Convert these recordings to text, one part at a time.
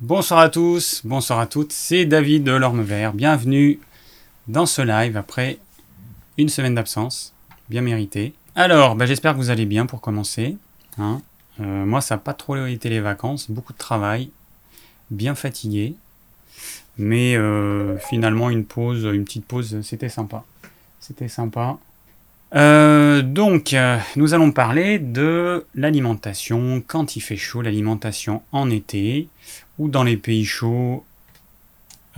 Bonsoir à tous, bonsoir à toutes, c'est David de l'Orme Vert. Bienvenue dans ce live après une semaine d'absence, bien méritée. Alors, bah, j'espère que vous allez bien pour commencer. hein. Euh, moi, ça n'a pas trop été les vacances, beaucoup de travail, bien fatigué. Mais euh, finalement, une pause, une petite pause, c'était sympa. C'était sympa. Euh, donc, euh, nous allons parler de l'alimentation quand il fait chaud, l'alimentation en été ou dans les pays chauds,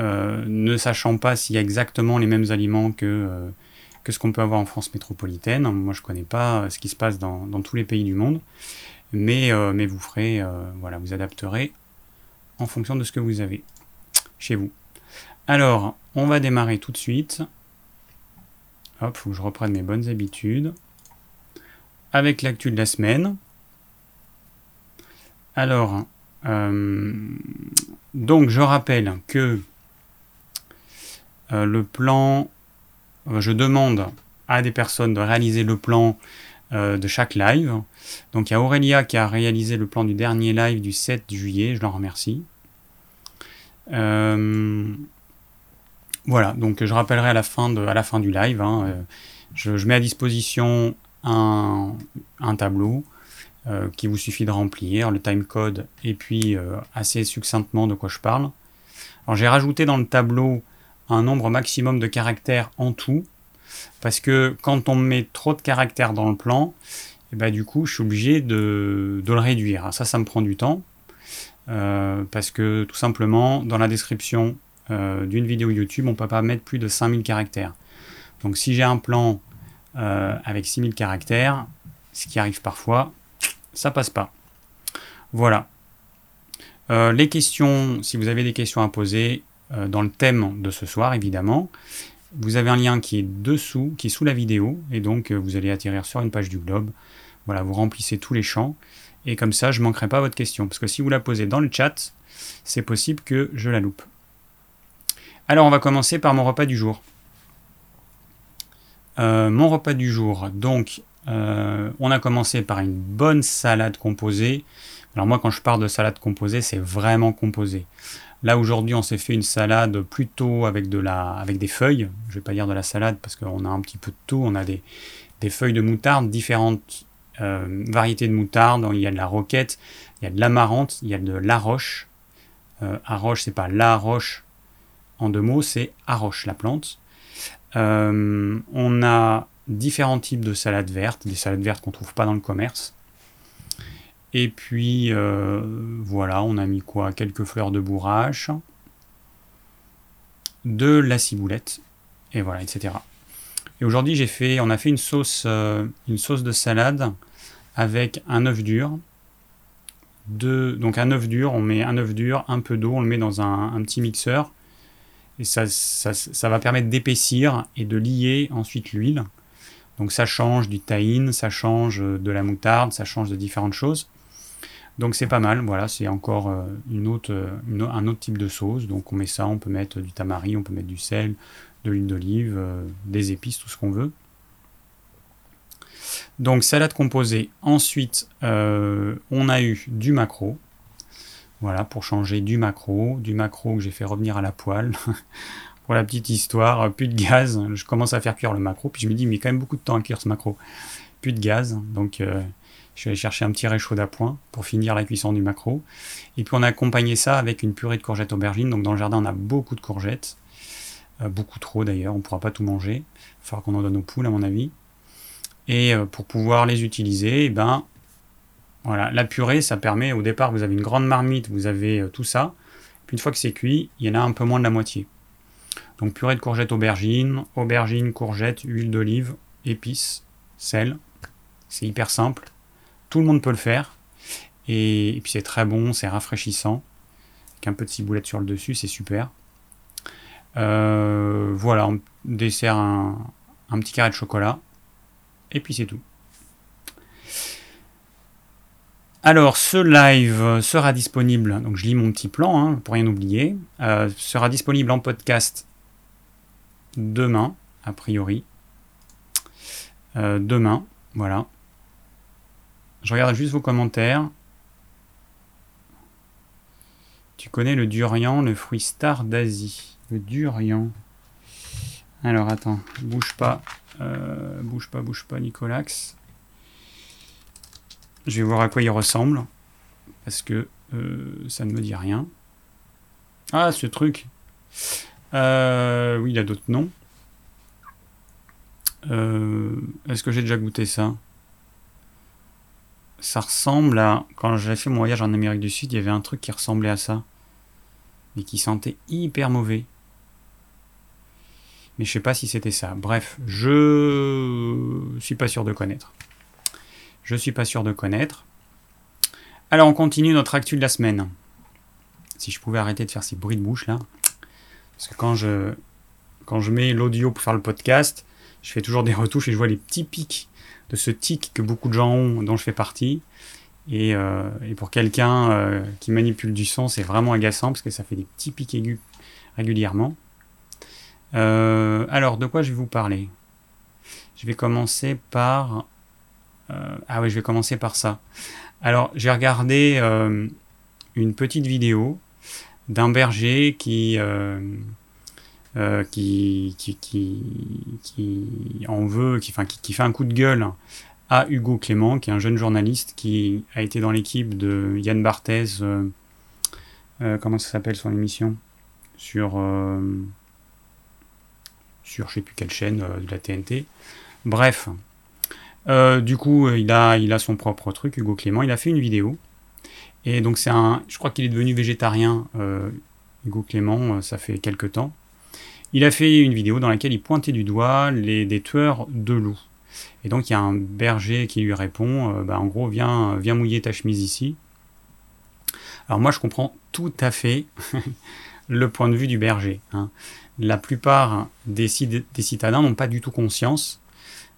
euh, ne sachant pas s'il y a exactement les mêmes aliments que, que ce qu'on peut avoir en France métropolitaine. Moi, je connais pas ce qui se passe dans, dans tous les pays du monde, mais, mais vous ferez, voilà, vous adapterez en fonction de ce que vous avez chez vous. Alors, on va démarrer tout de suite. Faut que je reprenne mes bonnes habitudes. Avec l'actu de la semaine. Alors, euh, donc je rappelle que euh, le plan, euh, je demande à des personnes de réaliser le plan de chaque live. Donc il y a Aurélia qui a réalisé le plan du dernier live du 7 juillet, je l'en remercie. Voilà, donc je rappellerai à la fin, du live, hein, euh, je, mets à disposition un, tableau euh, qui vous suffit de remplir, le timecode, et puis euh, assez succinctement de quoi je parle. Alors j'ai rajouté dans le tableau un nombre maximum de caractères en tout, parce que quand on met trop de caractères dans le plan, et ben du coup je suis obligé de, le réduire. Ça, ça me prend du temps, parce que tout simplement, dans la description euh, d'une vidéo YouTube, on peut pas mettre plus de 5000 caractères. Donc si j'ai un plan euh, avec 6000 caractères, ce qui arrive parfois, ça passe pas. Voilà. Euh, les questions, si vous avez des questions à poser dans le thème de ce soir, évidemment, vous avez un lien qui est dessous, qui est sous la vidéo, et donc vous allez atterrir sur une page du globe. Voilà, vous remplissez tous les champs, et comme ça, je ne manquerai pas votre question. Parce que si vous la posez dans le chat, c'est possible que je la loupe. Alors, on va commencer par mon repas du jour. Euh, mon repas du jour, donc, euh, on a commencé par une bonne salade composée. Alors moi, quand je parle de salade composée, c'est vraiment composé. Là aujourd'hui, on s'est fait une salade plutôt avec de la, avec des feuilles. Je vais pas dire de la salade parce qu'on a un petit peu de tout. On a des, feuilles de moutarde, différentes euh, variétés de moutarde. Il y a de la roquette, il y a de l'amarante, il y a de l'aroche. Euh, aroche, c'est pas la roche en deux mots, c'est aroche la plante. Euh, on a différents types de salades vertes, des salades vertes qu'on trouve pas dans le commerce. Et puis euh, voilà, on a mis quoi? Quelques fleurs de bourrache, de la ciboulette, et voilà, etc. Et aujourd'hui, j'ai fait, on a fait une sauce, euh, une sauce de salade avec un œuf dur. Donc un œuf dur, on met un œuf dur, un peu d'eau, on le met dans un petit mixeur. Et ça, va permettre d'épaissir et de lier ensuite l'huile. Donc ça change du tahine, ça change de la moutarde, ça change de différentes choses. Donc c'est pas mal, voilà, c'est encore euh, une autre, euh, un autre type de sauce. Donc on met ça, on peut mettre du tamari, on peut mettre du sel, de l'huile d'olive, euh, des épices, tout ce qu'on veut. Donc salade composée. Ensuite, euh, on a eu du maquereau. Voilà, pour changer du maquereau, du maquereau que j'ai fait revenir à la poêle. pour la petite histoire, euh, plus de gaz. Je commence à faire cuire le maquereau, puis je me dis, mais il y quand même beaucoup de temps à cuire ce maquereau. Plus de gaz, donc euh, je suis allé chercher un petit réchaud d'appoint pour finir la cuisson du maquereau. Et puis on a accompagné ça avec une purée de courgettes aubergines. Donc dans le jardin, on a beaucoup de courgettes. Euh, beaucoup trop d'ailleurs, on ne pourra pas tout manger. Il falloir qu'on en donne aux poules, à mon avis. Et pour pouvoir les utiliser, eh ben, voilà, la purée, ça permet, au départ, vous avez une grande marmite, vous avez euh, tout ça. Puis une fois que c'est cuit, il y en a un peu moins de la moitié. Donc purée de courgettes aubergines, aubergines, courgettes, huile d'olive, épices, sel. C'est hyper simple. Tout le monde peut le faire. Et, et puis c'est très bon, c'est rafraîchissant. Avec un peu de ciboulette sur le dessus, c'est super. Euh, voilà, on dessert un, un petit carré de chocolat. Et puis c'est tout. Alors, ce live sera disponible, donc je lis mon petit plan hein, pour rien oublier, euh, sera disponible en podcast demain, a priori. Euh, demain, voilà. Je regarde juste vos commentaires. Tu connais le durian, le fruit star d'Asie. Le durian. Alors attends, bouge pas. Euh, bouge pas, bouge pas, Nicolax. Je vais voir à quoi il ressemble. Parce que euh, ça ne me dit rien. Ah, ce truc. Euh, oui, il a d'autres noms. Est-ce que j'ai déjà goûté ça? Ça ressemble à... Quand j'ai fait mon voyage en Amérique du Sud, il y avait un truc qui ressemblait à ça. Mais qui sentait hyper mauvais mais je sais pas si c'était ça. Bref, je suis pas sûr de connaître. Je suis pas sûr de connaître. Alors on continue notre actu de la semaine. Si je pouvais arrêter de faire ces bruits de bouche là, parce que quand je quand je mets l'audio pour faire le podcast, je fais toujours des retouches et je vois les petits pics de ce tic que beaucoup de gens ont, dont je fais partie. Et, euh, pour quelqu'un euh, qui manipule du son, c'est vraiment agaçant parce que ça fait des petits pics aigus régulièrement. Euh, alors, de quoi je vais vous parler? Je vais commencer par... Euh, ah oui, je vais commencer par ça. Alors, j'ai regardé euh, une petite vidéo d'un berger qui, qui, en veut, qui, enfin, qui, fait un coup de gueule à Hugo Clément, qui est un jeune journaliste qui a été dans l'équipe de Yann Barthez. comment ça s'appelle son émission? Sur sur je sais plus quelle chaîne euh, de la TNT. Bref, euh, du coup, il a, il a son propre truc, Hugo Clément. Il a fait une vidéo. Et donc, c'est un. Je crois qu'il est devenu végétarien, euh, Hugo Clément, ça fait quelques temps. Il a fait une vidéo dans laquelle il pointait du doigt les, des tueurs de loups. Et donc, il y a un berger qui lui répond bah, en gros, viens, viens mouiller ta chemise ici. Alors, moi, je comprends tout à fait le point de vue du berger. Hein la plupart des, citadins n'ont pas du tout conscience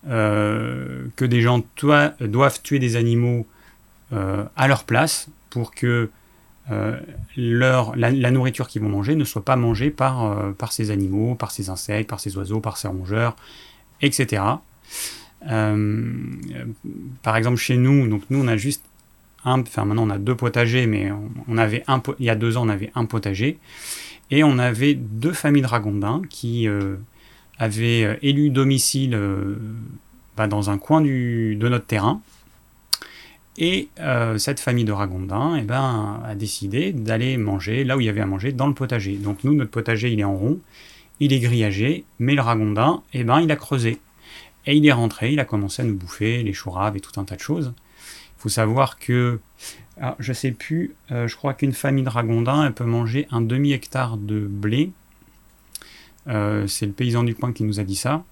euh, que des gens doivent tuer des animaux euh, à leur place pour que euh, la, nourriture qu'ils vont manger ne soit pas mangée par, par ces animaux, par ces insectes, par ces oiseaux, par ces rongeurs, etc. par exemple, chez nous, donc nous on a juste un, enfin maintenant on a deux potagers, mais on, avait un, il y a deux ans on avait un potager. Et on avait deux familles de ragondins qui euh, avaient euh, élu domicile euh, bah, dans un coin de notre terrain. Et cette famille de ragondins eh ben, a décidé d'aller manger là où il y avait à manger, dans le potager. Donc nous, notre potager, il est en rond, il est grillagé, mais le ragondin, eh ben, il a creusé. Et il est rentré, il a commencé à nous bouffer les choux et tout un tas de choses. Il faut savoir que alors, je sais plus, euh, je crois qu'une famille de ragondins, elle peut manger un demi-hectare de blé. Euh, c'est le paysan du coin qui nous a dit ça.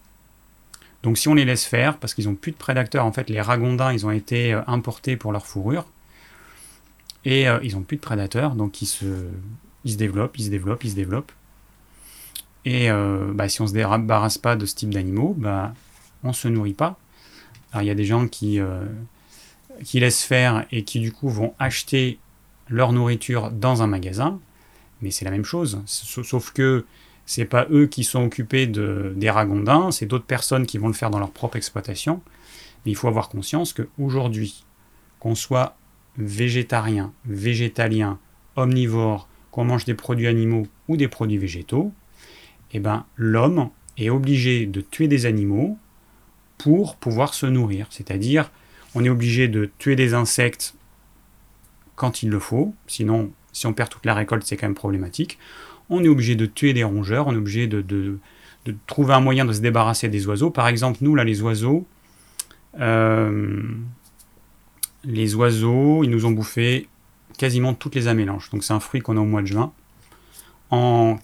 Donc si on les laisse faire, parce qu'ils n'ont plus de prédateurs, en fait les ragondins, ils ont été euh, importés pour leur fourrure. Et ils n'ont plus de prédateurs, donc ils se, ils se développent, ils se développent, ils se développent. Et bah, si on ne se débarrasse pas de ce type d'animaux, bah, on ne se nourrit pas. Alors il y a des gens qui qui laissent faire et qui du coup vont acheter leur nourriture dans un magasin, mais c'est la même chose. Sauf que c'est pas eux qui sont occupés de, des ragondins, c'est d'autres personnes qui vont le faire dans leur propre exploitation. Mais il faut avoir conscience qu'aujourd'hui, qu'on soit végétarien, végétalien, omnivore, qu'on mange des produits animaux ou des produits végétaux, eh ben, l'homme est obligé de tuer des animaux pour pouvoir se nourrir. C'est-à-dire on est obligé de tuer des insectes quand il le faut, sinon si on perd toute la récolte c'est quand même problématique. On est obligé de tuer des rongeurs, on est obligé de, trouver un moyen de se débarrasser des oiseaux. Par exemple, nous là les oiseaux, euh, les oiseaux, ils nous ont bouffé quasiment toutes les amélanges. Donc c'est un fruit qu'on a au mois de juin. En,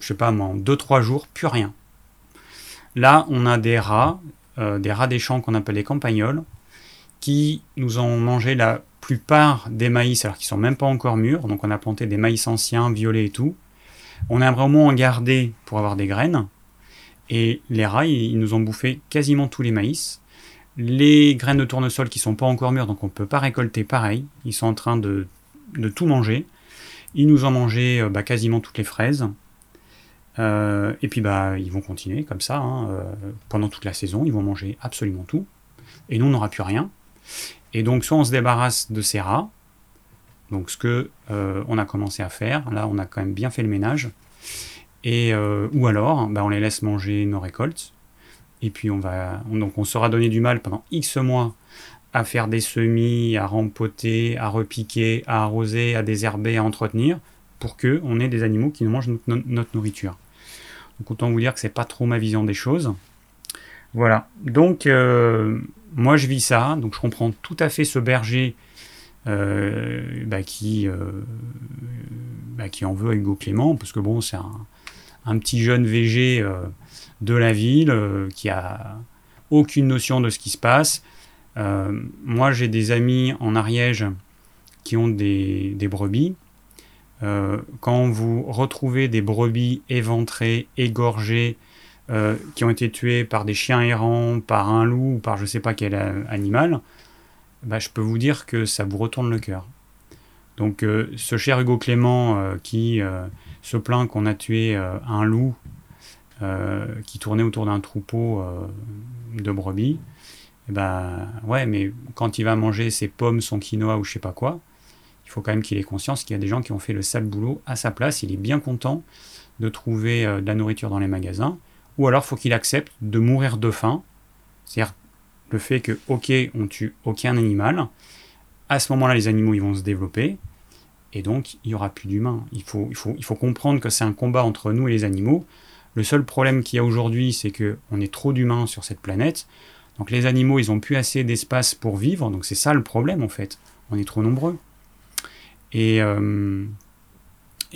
je sais pas en 2-3 jours, plus rien. Là, on a des rats, euh, des rats des champs qu'on appelle les campagnols qui nous ont mangé la plupart des maïs alors qu'ils sont même pas encore mûrs. Donc on a planté des maïs anciens, violets et tout. On a vraiment en garder pour avoir des graines. Et les rats, ils nous ont bouffé quasiment tous les maïs. Les graines de tournesol qui sont pas encore mûres, donc on ne peut pas récolter pareil. Ils sont en train de, tout manger. Ils nous ont mangé euh, bah, quasiment toutes les fraises. Euh, et puis bah ils vont continuer comme ça hein, euh, pendant toute la saison. Ils vont manger absolument tout. Et nous on n'aura plus rien. Et donc, soit on se débarrasse de ces rats, Donc ce que on a commencé à faire, là on a quand même bien fait le ménage. Et, ou alors, bah, on les laisse manger nos récoltes. Et puis on va, donc on sera donné du mal pendant X mois à faire des semis, à rempoter, à repiquer, à arroser, à désherber, à entretenir, pour que on ait des animaux qui nous mangent notre, nourriture. Donc autant vous dire que c'est pas trop ma vision des choses. Voilà. Donc euh, moi je vis ça, donc je comprends tout à fait ce berger euh, bah, qui, euh, bah, qui en veut Hugo Clément, parce que bon, c'est un, petit jeune VG de la ville euh, qui a aucune notion de ce qui se passe. Euh, moi, j'ai des amis en Ariège qui ont des, brebis. Euh, quand vous retrouvez des brebis éventrées, égorgées, qui ont été tuées par des chiens errants, par un loup ou par je ne sais pas quel animal, bah, je peux vous dire que ça vous retourne le cœur. Donc ce cher Hugo Clément qui se plaint qu'on a tué un loup euh, qui tournait autour d'un troupeau euh, de brebis, et eh ben ouais, mais quand il va manger ses pommes, son quinoa ou je sais pas quoi, il faut quand même qu'il ait conscience qu'il y a des gens qui ont fait le sale boulot à sa place. Il est bien content de trouver euh, de la nourriture dans les magasins, ou alors faut qu'il accepte de mourir de faim. C'est-à-dire le fait que, ok, on tue aucun animal, à ce moment-là, les animaux ils vont se développer, et donc il y aura plus d'humains. Il faut, comprendre que c'est un combat entre nous et les animaux. Le seul problème qu'il y a aujourd'hui, c'est qu'on est trop d'humains sur cette planète. Donc les animaux, ils n'ont plus assez d'espace pour vivre. Donc c'est ça le problème en fait. On est trop nombreux. Et, euh,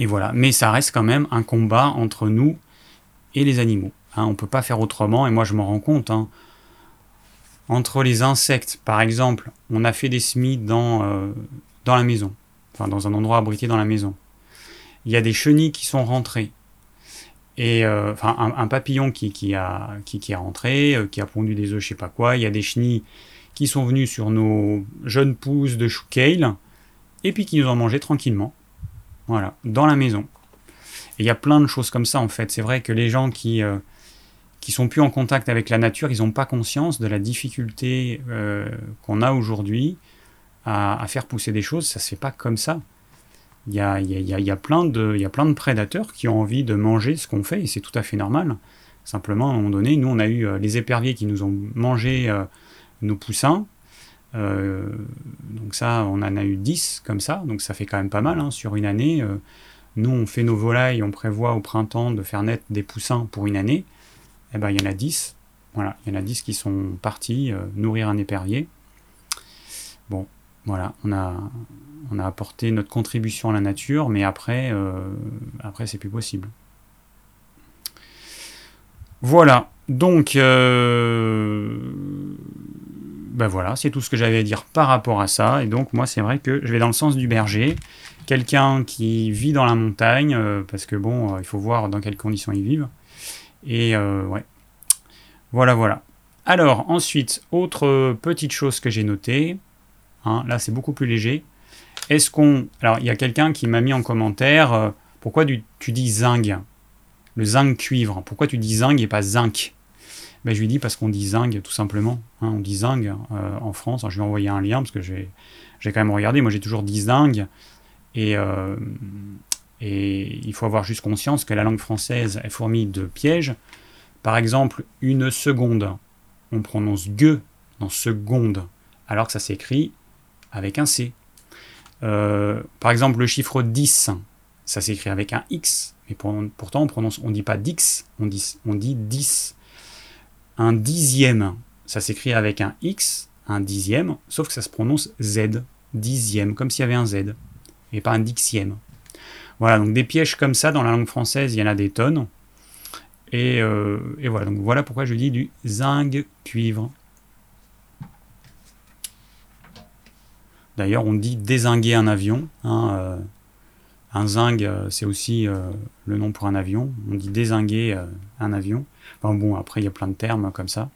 voilà. Mais ça reste quand même un combat entre nous et les animaux. Hein, on ne peut pas faire autrement. Et moi, je m'en rends compte. Hein. Entre les insectes, par exemple, on a fait des semis dans, euh, dans la maison. Enfin, dans un endroit abrité dans la maison. Il y a des chenilles qui sont rentrées et euh, enfin un, papillon qui, qui, a, qui, qui est rentré, euh, qui a pondu des œufs, je sais pas quoi. Il y a des chenilles qui sont venues sur nos jeunes pousses de chou kale, et puis qui nous ont mangé tranquillement. Voilà, dans la maison. Et il y a plein de choses comme ça en fait. C'est vrai que les gens qui, qui sont plus en contact avec la nature, ils n'ont pas conscience de la difficulté qu'on a aujourd'hui à, faire pousser des choses. Ça se fait pas comme ça il y a, y, a, y a, plein de, y a plein de prédateurs qui ont envie de manger ce qu'on fait et c'est tout à fait normal. Simplement, à un moment donné, nous, on a eu euh, les éperviers qui nous ont mangé euh, nos poussins. Euh, donc ça, on en a eu 10 comme ça, donc ça fait quand même pas mal hein, sur une année. nous, on fait nos volailles, on prévoit au printemps de faire naître des poussins pour une année. Eh ben, il y en a 10. Voilà, il y en a 10 qui sont partis nourrir un épervier. Bon, voilà, on a, apporté notre contribution à la nature, mais après, euh, après c'est plus possible. Voilà, donc, euh, ben voilà, c'est tout ce que j'avais à dire par rapport à ça. Et donc, moi, c'est vrai que je vais dans le sens du berger, quelqu'un qui vit dans la montagne, euh, parce que bon, il faut voir dans quelles conditions ils vivent. Et ouais, voilà, voilà. Alors, ensuite, autre petite chose que j'ai notée, hein, là c'est beaucoup plus léger. Est-ce qu'on. Alors, il y a quelqu'un qui m'a mis en commentaire euh, pourquoi tu, dis zinc? Le zinc cuivre. Pourquoi tu dis zinc et pas zinc? Ben, Je lui dis parce qu'on dit zinc tout simplement. Hein, on dit zinc euh, en France. je lui ai envoyé un lien parce que j'ai quand même regardé. Moi, j'ai toujours dit zinc. Et, euh, et il faut avoir juste conscience que la langue française est fournie de pièges. Par exemple, une seconde, on prononce gueux dans seconde, alors que ça s'écrit avec un C. Euh, par exemple, le chiffre 10, ça s'écrit avec un X, mais pourtant on prononce, on dit pas dix, on dit, on dit 10. Un dixième, ça s'écrit avec un X, un dixième, sauf que ça se prononce Z, dixième, comme s'il y avait un Z, et pas un dixième. Voilà, donc des pièges comme ça dans la langue française, il y en a des tonnes. Et, euh, voilà, donc voilà pourquoi je dis du zinc cuivre. D'ailleurs, on dit dézinguer un avion. Hein, euh, un zing, euh, c'est aussi le nom pour un avion. On dit dézinguer un avion. Enfin bon, après, il y a plein de termes comme ça.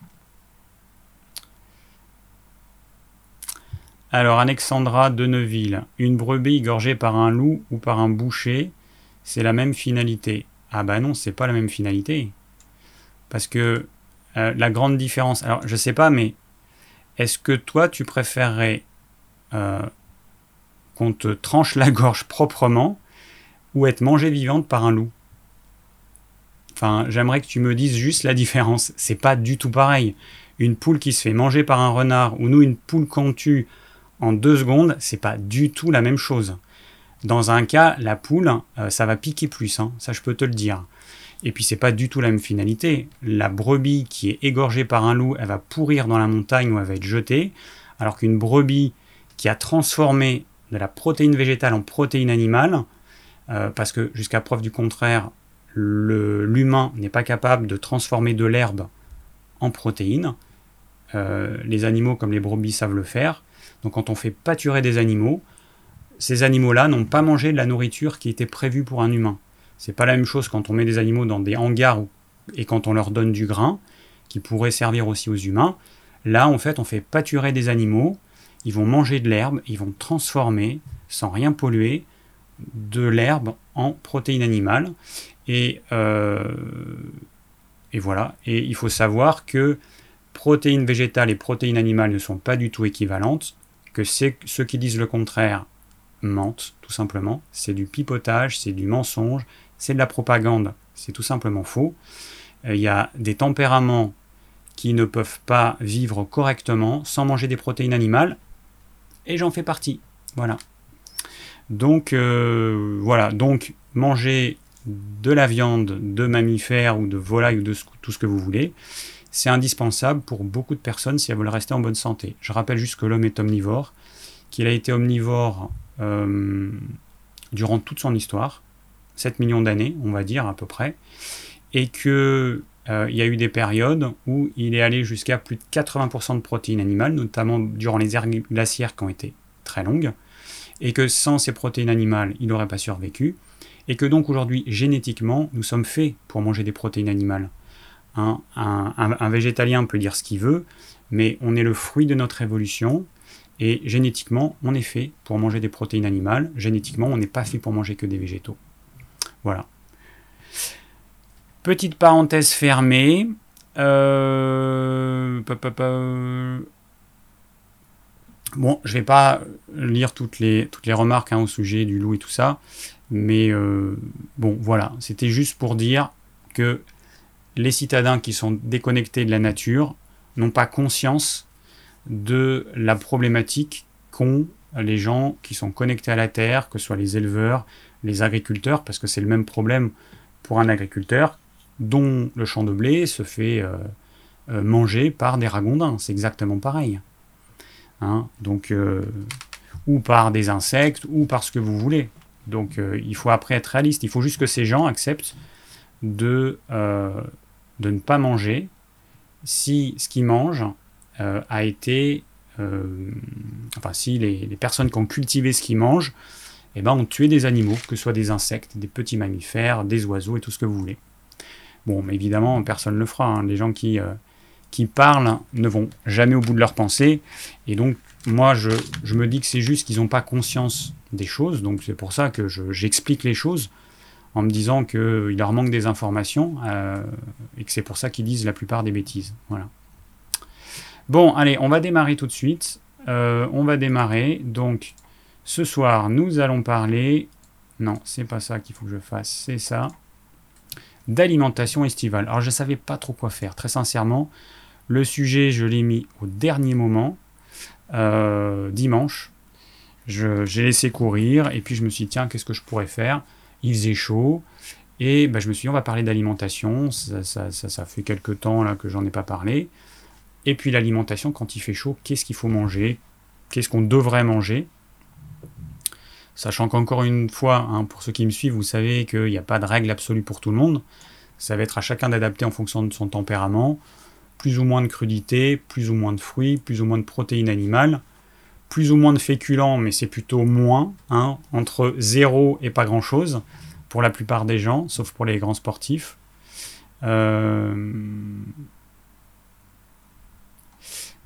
Alors, Alexandra de Neuville. Une brebis gorgée par un loup ou par un boucher, c'est la même finalité. Ah bah non, c'est pas la même finalité. Parce que la grande différence. Alors, je sais pas, mais est-ce que toi, tu préférerais euh, qu'on te tranche la gorge proprement ou être mangée vivante par un loup? Enfin, j'aimerais que tu me dises juste la différence. C'est pas du tout pareil. Une poule qui se fait manger par un renard ou nous une poule qu'on tue en deux secondes, c'est pas du tout la même chose. Dans un cas, la poule, euh, ça va piquer plus, hein, ça je peux te le dire. Et puis c'est pas du tout la même finalité. La brebis qui est égorgée par un loup, elle va pourrir dans la montagne ou elle va être jetée, alors qu'une brebis qui a transformé de la protéine végétale en protéine animale, euh, parce que jusqu'à preuve du contraire, l'humain n'est pas capable de transformer de l'herbe en protéines. Euh, les animaux comme les brebis savent le faire. Donc quand on fait pâturer des animaux, ces animaux-là n'ont pas mangé de la nourriture qui était prévue pour un humain. C'est pas la même chose quand on met des animaux dans des hangars et quand on leur donne du grain, qui pourrait servir aussi aux humains. Là, en fait, on fait pâturer des animaux, ils vont manger de l'herbe, ils vont transformer, sans rien polluer, de l'herbe en protéines animales. Et, euh, et voilà. Et il faut savoir que protéines végétales et protéines animales ne sont pas du tout équivalentes, que ceux qui disent le contraire mentent, tout simplement. C'est du pipotage, c'est du mensonge, c'est de la propagande, c'est tout simplement faux. Euh, il y a des tempéraments qui ne peuvent pas vivre correctement sans manger des protéines animales, et j'en fais partie. Voilà. Donc euh, voilà, donc manger de la viande de mammifères ou de volailles ou de tout ce que vous voulez, c'est indispensable pour beaucoup de personnes si elles veulent rester en bonne santé. Je rappelle juste que l'homme est omnivore, qu'il a été omnivore euh, durant toute son histoire, 7 millions d'années, on va dire à peu près, et que euh, il y a eu des périodes où il est allé jusqu'à plus de 80% de protéines animales, notamment durant les ères glaciaires qui ont été très longues, et que sans ces protéines animales, il n'aurait pas survécu, et que donc aujourd'hui, génétiquement, nous sommes faits pour manger des protéines animales. Un, un, végétalien peut dire ce qu'il veut, mais on est le fruit de notre évolution, et génétiquement, on est fait pour manger des protéines animales. Génétiquement, on n'est pas fait pour manger que des végétaux. Voilà. Petite parenthèse fermée. Euh, bon, je ne vais pas lire toutes les, toutes les remarques hein, au sujet du loup et tout ça. Mais euh, bon, voilà. C'était juste pour dire que les citadins qui sont déconnectés de la nature n'ont pas conscience de la problématique qu'ont les gens qui sont connectés à la terre, que ce soit les éleveurs, les agriculteurs, parce que c'est le même problème pour un agriculteur dont le champ de blé se fait euh, euh, manger par des ragondins. C'est exactement pareil. Hein, donc, euh, ou par des insectes, ou par ce que vous voulez. Donc il faut après être réaliste. Il faut juste que ces gens acceptent de, de ne pas manger si ce qu'ils mangent euh, a été, euh, enfin si les, personnes qui ont cultivé ce qu'ils mangent, eh ben, ont tué des animaux, que ce soit des insectes, des petits mammifères, des oiseaux et tout ce que vous voulez. Bon, mais évidemment, personne ne le fera. Hein. Les gens qui, euh, qui parlent ne vont jamais au bout de leur pensée. Et donc, moi, je, je me dis que c'est juste qu'ils n'ont pas conscience des choses. Donc, c'est pour ça que j'explique les choses en me disant qu'il leur manque des informations et que c'est pour ça qu'ils disent la plupart des bêtises. Voilà. Bon, allez, on va démarrer tout de suite. Euh, on va démarrer. Donc, ce soir, nous allons parler. Non, c'est pas ça qu'il faut que je fasse, c'est ça. D'alimentation estivale. Alors, je ne savais pas trop quoi faire, très sincèrement. Le sujet, je l'ai mis au dernier moment, euh, dimanche. J'ai laissé courir et puis je me suis dit, tiens, qu'est-ce que je pourrais faire? Il faisait chaud. Et ben, je me suis dit, on va parler d'alimentation. Ça, ça, fait quelques temps là, que j'en ai pas parlé. Et puis l'alimentation, quand il fait chaud, qu'est-ce qu'il faut manger? Qu'est-ce qu'on devrait manger? Sachant qu'encore une fois, hein, pour ceux qui me suivent, vous savez qu'il n'y a pas de règle absolue pour tout le monde. Ça va être à chacun d'adapter en fonction de son tempérament. Plus ou moins de crudité, plus ou moins de fruits, plus ou moins de protéines animales, plus ou moins de féculents, mais c'est plutôt moins, hein, entre zéro et pas grand-chose pour la plupart des gens, sauf pour les grands sportifs. Euh,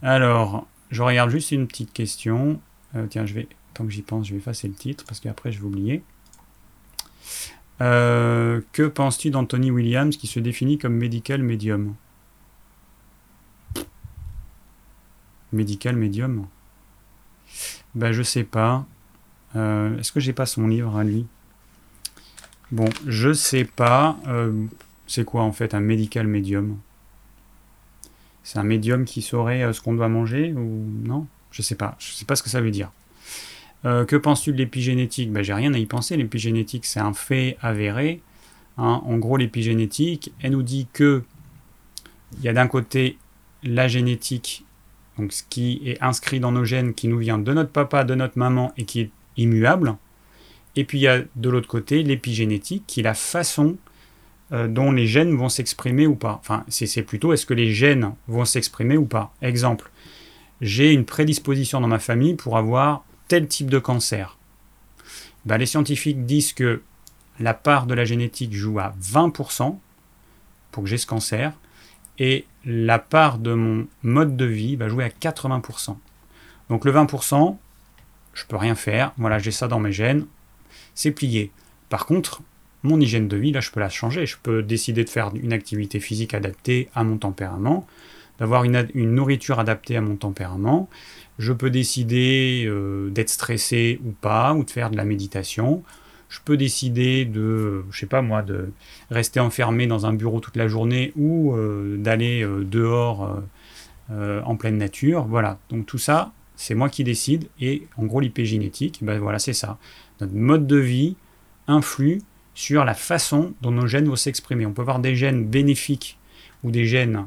alors, je regarde juste une petite question. Euh, tiens, je vais, tant que j'y pense, je vais effacer le titre parce qu'après je vais oublier. Euh, que penses-tu d'Anthony Williams qui se définit comme medical medium? Medical medium Ben je sais pas. Euh, est-ce que j'ai pas son livre à lui? Bon, je sais pas. Euh, c'est quoi en fait un medical medium C'est un médium qui saurait euh, ce qu'on doit manger ou non? Je sais pas. Je sais pas ce que ça veut dire. que penses-tu de l'épigénétique? Ben, J'ai rien à y penser. L'épigénétique, c'est un fait avéré. Hein. En gros, l'épigénétique, elle nous dit que il y a d'un côté la génétique, donc ce qui est inscrit dans nos gènes, qui nous vient de notre papa, de notre maman et qui est immuable. Et puis il y a de l'autre côté l'épigénétique, qui est la façon euh, dont les gènes vont s'exprimer ou pas. Enfin, c'est plutôt est-ce que les gènes vont s'exprimer ou pas? Exemple, j'ai une prédisposition dans ma famille pour avoir tel type de cancer. Ben, les scientifiques disent que la part de la génétique joue à 20% pour que j'ai ce cancer, et la part de mon mode de vie va jouer à 80%. Donc le 20%, je peux rien faire, voilà, j'ai ça dans mes gènes, c'est plié. Par contre, mon hygiène de vie, là, je peux la changer. Je peux décider de faire une activité physique adaptée à mon tempérament, d'avoir une, nourriture adaptée à mon tempérament. Je peux décider euh, d'être stressé ou pas, ou de faire de la méditation je peux décider de, je sais pas moi, de rester enfermé dans un bureau toute la journée ou euh, d'aller euh, dehors euh, en pleine nature. Voilà, donc tout ça, c'est moi qui décide. Et en gros, l'épigénétique, ben voilà, c'est ça. Notre mode de vie influe sur la façon dont nos gènes vont s'exprimer. On peut avoir des gènes bénéfiques ou des gènes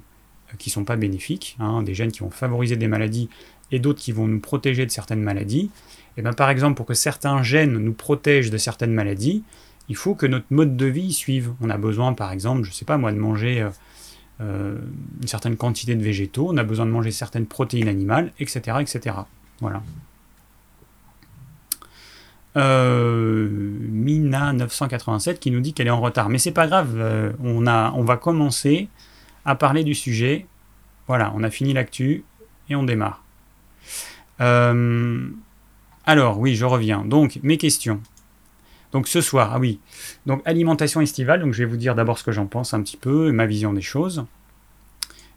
qui ne sont pas bénéfiques, hein, des gènes qui vont favoriser des maladies et d'autres qui vont nous protéger de certaines maladies. Et eh bien, par exemple, pour que certains gènes nous protègent de certaines maladies, il faut que notre mode de vie suive. On a besoin, par exemple, je ne sais pas moi, de manger euh, euh, une certaine quantité de végétaux, on a besoin de manger certaines protéines animales, etc. etc. Voilà. Euh, Mina 987 qui nous dit qu'elle est en retard. Mais c'est pas grave, on, a, on va commencer à parler du sujet. Voilà, on a fini l'actu et on démarre. Alors, oui, je reviens. Donc, mes questions. Donc, ce soir, ah oui. Donc, alimentation estivale. Donc, je vais vous dire d'abord ce que j'en pense un petit peu, ma vision des choses,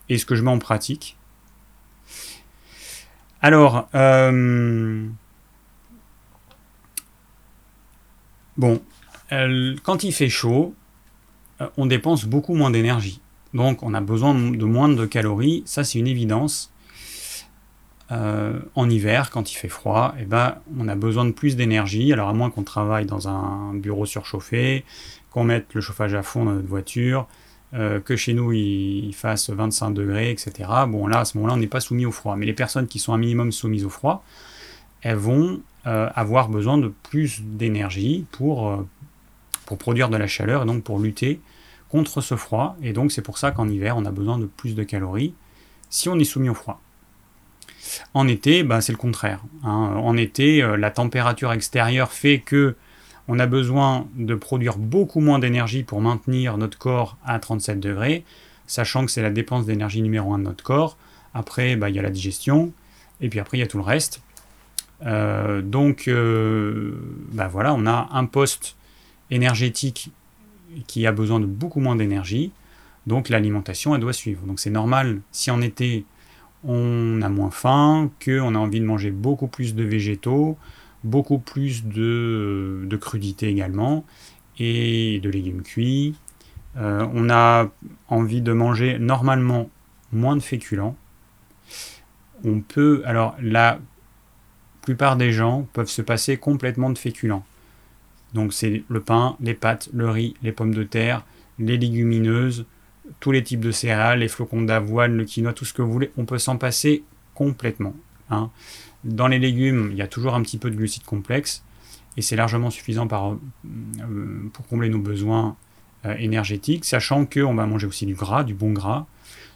et ce que je mets en pratique. Alors, euh, bon, quand il fait chaud, euh, on dépense beaucoup moins d'énergie. Donc, on a besoin de moins de calories. Ça, c'est une évidence. Euh, en hiver, quand il fait froid, eh ben, on a besoin de plus d'énergie. Alors à moins qu'on travaille dans un bureau surchauffé, qu'on mette le chauffage à fond dans notre voiture, euh, que chez nous il, fasse 25 degrés, etc. Bon là, à ce moment-là, on n'est pas soumis au froid. Mais les personnes qui sont un minimum soumises au froid, elles vont euh, avoir besoin de plus d'énergie pour, pour produire de la chaleur et donc pour lutter contre ce froid. Et donc c'est pour ça qu'en hiver, on a besoin de plus de calories si on est soumis au froid. En été, bah, c'est le contraire. Hein. En été, euh, la température extérieure fait que on a besoin de produire beaucoup moins d'énergie pour maintenir notre corps à 37 degrés, sachant que c'est la dépense d'énergie numéro un de notre corps. Après, bah, il y a la digestion, et puis après, il y a tout le reste. Euh, donc, euh, bah, voilà, on a un poste énergétique qui a besoin de beaucoup moins d'énergie, donc l'alimentation, elle doit suivre. Donc c'est normal, si en été, on a moins faim, qu'on a envie de manger beaucoup plus de végétaux, beaucoup plus de, de crudités également, et de légumes cuits. Euh, on a envie de manger normalement moins de féculents. On peut, alors la plupart des gens peuvent se passer complètement de féculents. Donc c'est le pain, les pâtes, le riz, les pommes de terre, les légumineuses, tous les types de céréales, les flocons d'avoine, le quinoa, tout ce que vous voulez, on peut s'en passer complètement. Hein. Dans les légumes, il y a toujours un petit peu de glucides complexes et c'est largement suffisant euh, pour combler nos besoins euh, énergétiques, sachant qu'on va manger aussi du gras, du bon gras,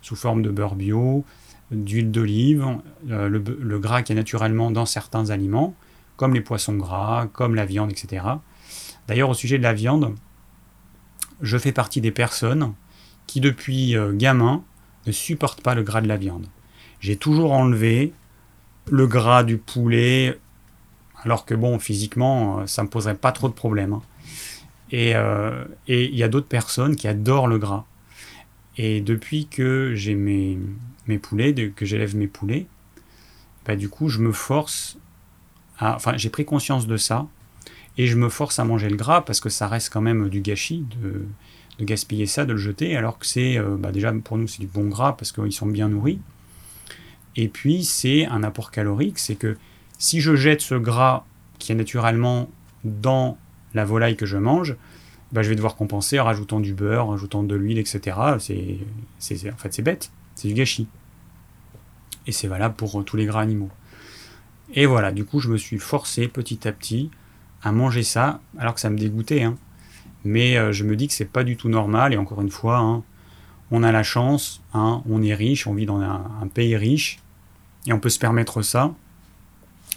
sous forme de beurre bio, d'huile d'olive, euh, le, le, gras qui est naturellement dans certains aliments, comme les poissons gras, comme la viande, etc. D'ailleurs, au sujet de la viande, je fais partie des personnes depuis euh, gamin ne supporte pas le gras de la viande. J'ai toujours enlevé le gras du poulet, alors que bon, physiquement, euh, ça me poserait pas trop de problèmes. Hein. Euh, et il y a d'autres personnes qui adorent le gras. Et depuis que j'ai mes, mes poulets, que j'élève mes poulets, bah, du coup, je me force enfin, j'ai pris conscience de ça et je me force à manger le gras parce que ça reste quand même du gâchis de, gaspiller ça, de le jeter, alors que c'est euh, bah, déjà pour nous c'est du bon gras parce qu'ils sont bien nourris. Et puis c'est un apport calorique, c'est que si je jette ce gras qui est naturellement dans la volaille que je mange, bah, je vais devoir compenser en rajoutant du beurre, en rajoutant de l'huile, etc. C'est, en fait, c'est bête, c'est du gâchis. Et c'est valable pour euh, tous les gras animaux. Et voilà, du coup, je me suis forcé petit à petit à manger ça, alors que ça me dégoûtait. Hein. Mais euh, je me dis que c'est pas du tout normal, et encore une fois, hein, on a la chance, hein, on est riche, on vit dans un, pays riche, et on peut se permettre ça,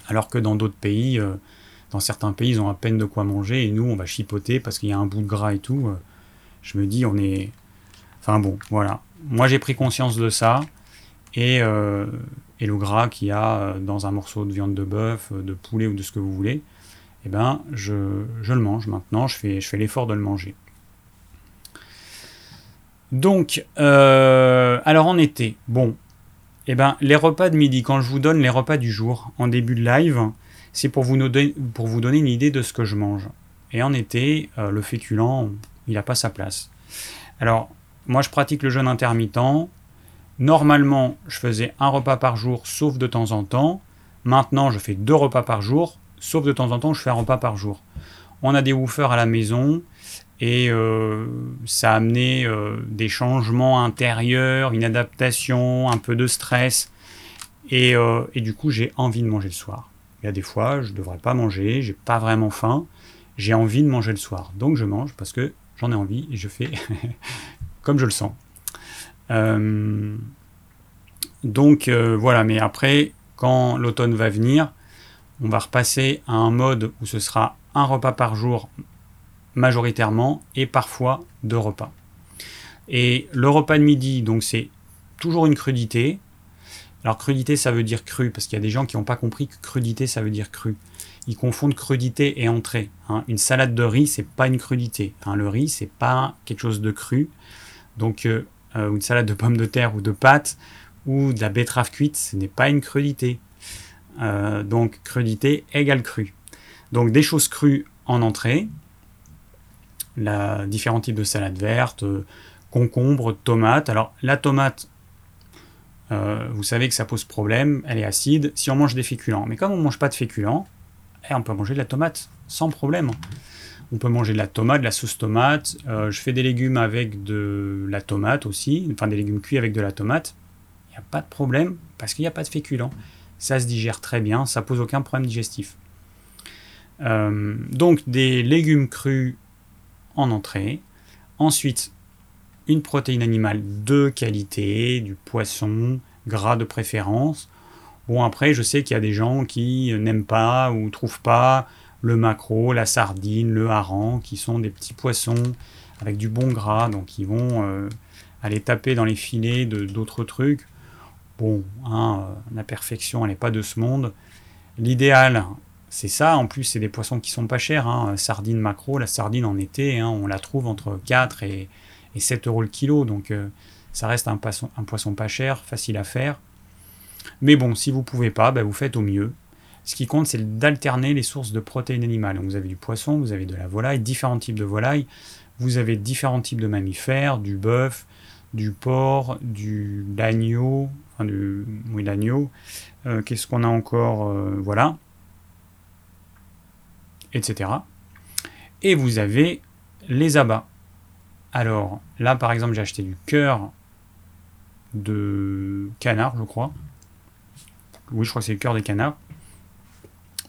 alors que dans d'autres pays, euh, dans certains pays, ils ont à peine de quoi manger, et nous, on va chipoter parce qu'il y a un bout de gras et tout. Euh, je me dis, on est... Enfin bon, voilà. Moi, j'ai pris conscience de ça, et, et le gras qu'il y a dans un morceau de viande de bœuf, de poulet ou de ce que vous voulez, eh ben, je, le mange maintenant, je fais, je fais l'effort de le manger. Donc, euh, alors en été, bon, eh ben, les repas de midi, quand je vous donne les repas du jour en début de live, c'est pour vous, pour vous donner une idée de ce que je mange. Et en été, euh, le féculent, il n'a pas sa place. Alors, moi, je pratique le jeûne intermittent. Normalement, je faisais un repas par jour, sauf de temps en temps. Maintenant, je fais deux repas par jour, sauf de temps en temps, je fais un repas par jour. On a des woofers à la maison et euh, ça a amené euh, des changements intérieurs, une adaptation, un peu de stress. Et, euh, et du coup, j'ai envie de manger le soir. Il y a des fois, je ne devrais pas manger, j'ai pas vraiment faim, j'ai envie de manger le soir. Donc je mange parce que j'en ai envie et je fais comme je le sens. donc voilà, mais après, quand l'automne va venir, on va repasser à un mode où ce sera un repas par jour majoritairement et parfois deux repas. Et le repas de midi, donc c'est toujours une crudité. Alors crudité, ça veut dire cru, parce qu'il y a des gens qui n'ont pas compris que crudité, ça veut dire cru. Ils confondent crudité et entrée. Hein. Une salade de riz, c'est pas une crudité. Le riz, c'est pas quelque chose de cru. Donc euh, euh, une salade de pommes de terre ou de pâtes ou de la betterave cuite, ce n'est pas une crudité. Euh, donc crudité égale cru. Donc des choses crues en entrée, la, différents types de salade verte, euh, concombre, tomate. Alors la tomate, euh, vous savez que ça pose problème, elle est acide si on mange des féculents. Mais comme on ne mange pas de féculents, eh, on peut manger de la tomate sans problème. On peut manger de la tomate, de la sauce tomate. je fais des légumes avec de la tomate aussi, enfin des légumes cuits avec de la tomate. Il n'y a pas de problème parce qu'il n'y a pas de féculents ça se digère très bien, ça pose aucun problème digestif. Euh, donc des légumes crus en entrée. Ensuite, une protéine animale de qualité, du poisson, gras de préférence. Bon, après, je sais qu'il y a des gens qui n'aiment pas ou trouvent pas le maquereau, la sardine, le hareng, qui sont des petits poissons avec du bon gras, donc ils vont euh, aller taper dans les filets d'autres trucs. Bon, hein, euh, la perfection, elle n'est pas de ce monde. L'idéal, c'est ça. En plus, c'est des poissons qui sont pas chers. Hein. Sardine macro, la sardine en été, hein, on la trouve entre 4 et, 7 euros le kilo. Donc, euh, ça reste un poisson, pas cher, facile à faire. Mais bon, si vous pouvez pas, ben, vous faites au mieux. Ce qui compte, c'est d'alterner les sources de protéines animales. vous avez du poisson, vous avez de la volaille, différents types de volailles. Vous avez différents types de mammifères, du bœuf, du porc, du l'agneau, du oui l'agneau. Euh, qu'est-ce qu'on a encore euh, Voilà, etc. Et vous avez les abats. Alors là, par exemple, j'ai acheté du cœur de canard, je crois. Oui, je crois que c'est le cœur des canards.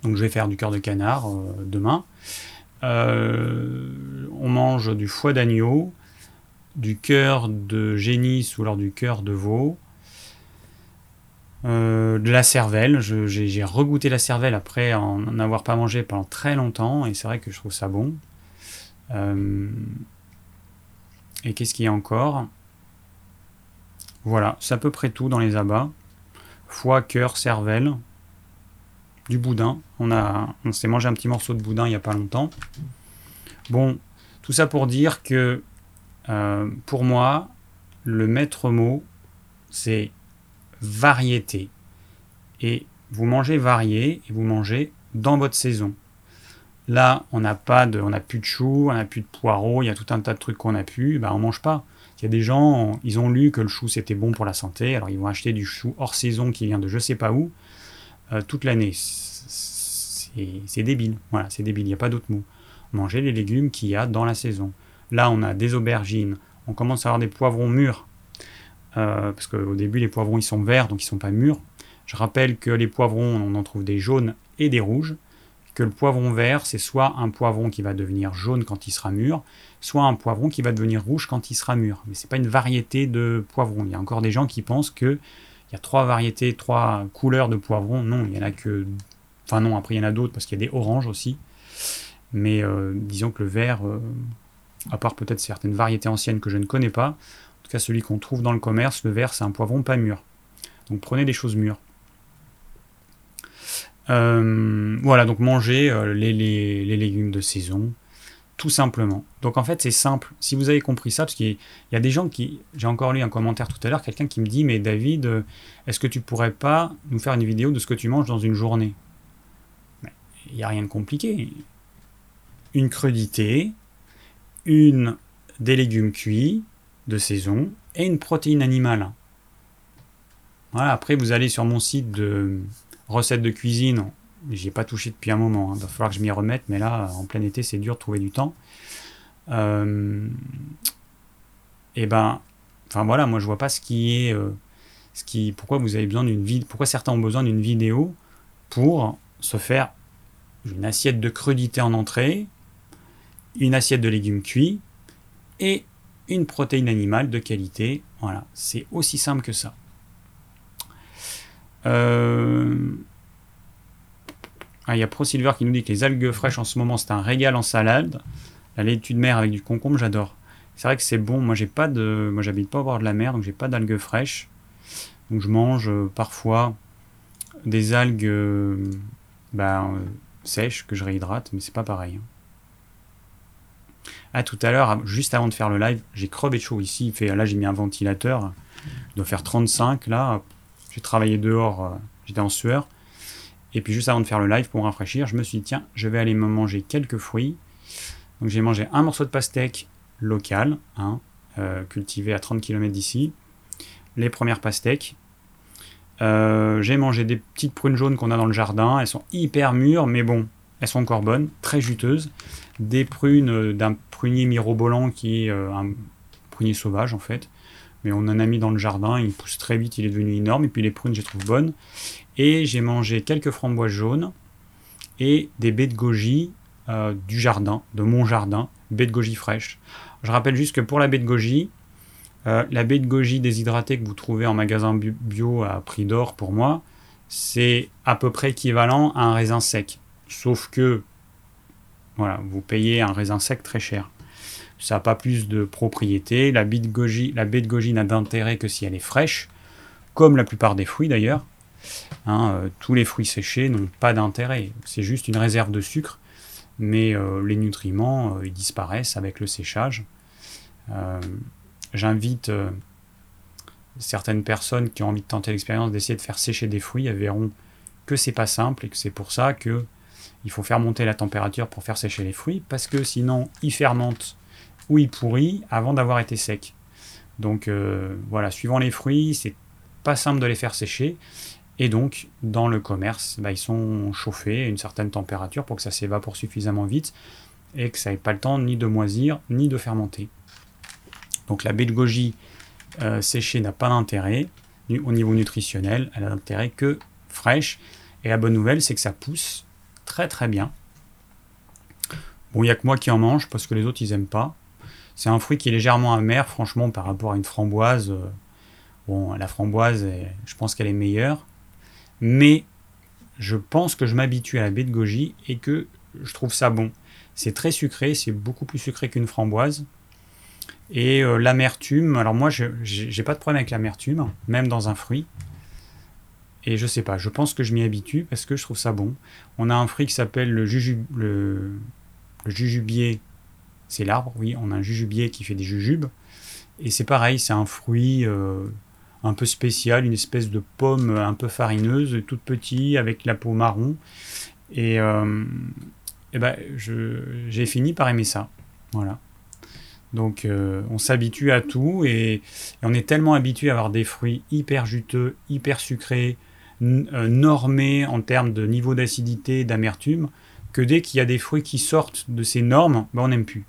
Donc je vais faire du cœur de canard euh, demain. on mange du foie d'agneau, du cœur de génisse ou alors du cœur de veau. Euh, de la cervelle, j'ai regoûté la cervelle après en avoir pas mangé pendant très longtemps et c'est vrai que je trouve ça bon. Euh, et qu'est-ce qu'il y a encore? Voilà, c'est à peu près tout dans les abats. Foie, cœur, cervelle, du boudin. On s'est mangé un petit morceau de boudin il n'y a pas longtemps. Bon, tout ça pour dire que euh, pour moi, le maître mot, c'est variété. Et vous mangez varié et vous mangez dans votre saison. Là, on n'a pas de, on n'a plus de choux, on n'a plus de poireaux, il y a tout un tas de trucs qu'on n'a plus, ben on mange pas. Il y a des gens, ils ont lu que le chou c'était bon pour la santé, alors ils vont acheter du chou hors saison qui vient de je sais pas où euh, toute l'année. C'est débile, voilà, c'est débile, il n'y a pas d'autre mot. Manger les légumes qu'il y a dans la saison. Là, on a des aubergines, on commence à avoir des poivrons mûrs, euh, parce qu'au début les poivrons ils sont verts donc ils sont pas mûrs. Je rappelle que les poivrons, on en trouve des jaunes et des rouges que le poivron vert, c'est soit un poivron qui va devenir jaune quand il sera mûr, soit un poivron qui va devenir rouge quand il sera mûr. Mais ce n'est pas une variété de poivron. Il y a encore des gens qui pensent qu'il y a trois variétés, trois couleurs de poivron. Non, il y en a que... Enfin non, après il y en a d'autres parce qu'il y a des oranges aussi. Mais euh, disons que le vert, euh, à part peut-être certaines variétés anciennes que je ne connais pas, celui qu'on trouve dans le commerce, le vert c'est un poivron pas mûr. Donc prenez des choses mûres. Euh, voilà, donc manger euh, les, légumes de saison, tout simplement. Donc en fait, c'est simple. Si vous avez compris ça, parce qu'il y a des gens qui. J'ai encore lu un commentaire tout à l'heure, quelqu'un qui me dit Mais David, euh, est-ce que tu pourrais pas nous faire une vidéo de ce que tu manges dans une journée? Il n'y a rien de compliqué. Une crudité, une des légumes cuits de saison et une protéine animale. Après vous allez sur mon site de Recette de cuisine, j'y ai pas touché depuis un moment. Il hein. va falloir que je m'y remette, mais là, en plein été, c'est dur de trouver du temps. Euh, et ben, enfin voilà, moi je vois pas ce qui est, euh, ce qui, pourquoi vous avez besoin d'une vidéo, pourquoi certains ont besoin d'une vidéo pour se faire une assiette de crudité en entrée, une assiette de légumes cuits et une protéine animale de qualité. Voilà, c'est aussi simple que ça. Euh, ah, il y a ProSilver qui nous dit que les algues fraîches en ce moment c'est un régal en salade. La laitue de mer avec du concombre, j'adore. C'est vrai que c'est bon. Moi, j'ai pas de, moi, j'habite pas au bord de la mer, donc j'ai pas d'algues fraîches. Donc, je mange euh, parfois des algues euh, bah, sèches que je réhydrate, mais c'est pas pareil. Hein. Ah, tout à l'heure, juste avant de faire le live, j'ai crevé chaud ici. là, j'ai mis un ventilateur. Il doit faire 35 là. J'ai travaillé dehors, euh, j'étais en sueur. Et puis juste avant de faire le live pour rafraîchir, je me suis dit tiens, je vais aller me manger quelques fruits. Donc j'ai mangé un morceau de pastèque local, hein, euh, cultivé à 30 km d'ici. Les premières pastèques. Euh, j'ai mangé des petites prunes jaunes qu'on a dans le jardin. Elles sont hyper mûres, mais bon, elles sont encore bonnes, très juteuses. Des prunes d'un prunier mirobolant qui est un prunier sauvage en fait mais on en a mis dans le jardin, il pousse très vite, il est devenu énorme, et puis les prunes, je les trouve bonnes. Et j'ai mangé quelques framboises jaunes et des baies de goji euh, du jardin, de mon jardin, baies de goji fraîches. Je rappelle juste que pour la baie de goji, euh, la baie de goji déshydratée que vous trouvez en magasin bio à prix d'or pour moi, c'est à peu près équivalent à un raisin sec. Sauf que, vous payez un raisin sec très cher ça n'a pas plus de propriété. La, baie de goji, la baie de goji n'a d'intérêt que si elle est fraîche, comme la plupart des fruits d'ailleurs. Hein, euh, tous les fruits séchés n'ont pas d'intérêt. C'est juste une réserve de sucre, mais euh, les nutriments euh, ils disparaissent avec le séchage. J'invite certaines personnes qui ont envie de tenter l'expérience d'essayer de faire sécher des fruits. Elles verront que c'est pas simple et que c'est pour ça que il faut faire monter la température pour faire sécher les fruits, parce que sinon ils fermentent ou il pourrit avant d'avoir été sec. Donc euh, voilà, suivant les fruits, c'est pas simple de les faire sécher. Et donc, dans le commerce, bah, ils sont chauffés à une certaine température pour que ça s'évapore suffisamment vite et que ça n'ait pas le temps ni de moisir ni de fermenter. Donc la baie de goji euh, séchée n'a pas d'intérêt au niveau nutritionnel, elle a d'intérêt que fraîche. Et la bonne nouvelle, c'est que ça pousse très très bien. Bon, il n'y a que moi qui en mange parce que les autres, ils n'aiment pas. C'est un fruit qui est légèrement amer, franchement, par rapport à une framboise. Euh, bon, la framboise, je pense qu'elle est meilleure. Mais je pense que je m'habitue à la baie de goji et que je trouve ça bon. C'est très sucré, c'est beaucoup plus sucré qu'une framboise. Et euh, l'amertume, alors moi, je j'ai pas de problème avec l'amertume, même dans un fruit. Et je sais pas, je pense que je m'y habitue parce que je trouve ça bon. On a un fruit qui s'appelle le, le, le jujubier c'est l'arbre, oui, on a un jujubier qui fait des jujubes. Et c'est pareil, c'est un fruit euh, un peu spécial, une espèce de pomme un peu farineuse, toute petite, avec la peau marron. Et, et ben, j'ai fini par aimer ça. Voilà. Donc on s'habitue à tout et, on est tellement habitué à avoir des fruits hyper juteux, hyper sucrés, normés en termes de niveau d'acidité, d'amertume, que dès qu'il y a des fruits qui sortent de ces normes, ben, on n'aime plus.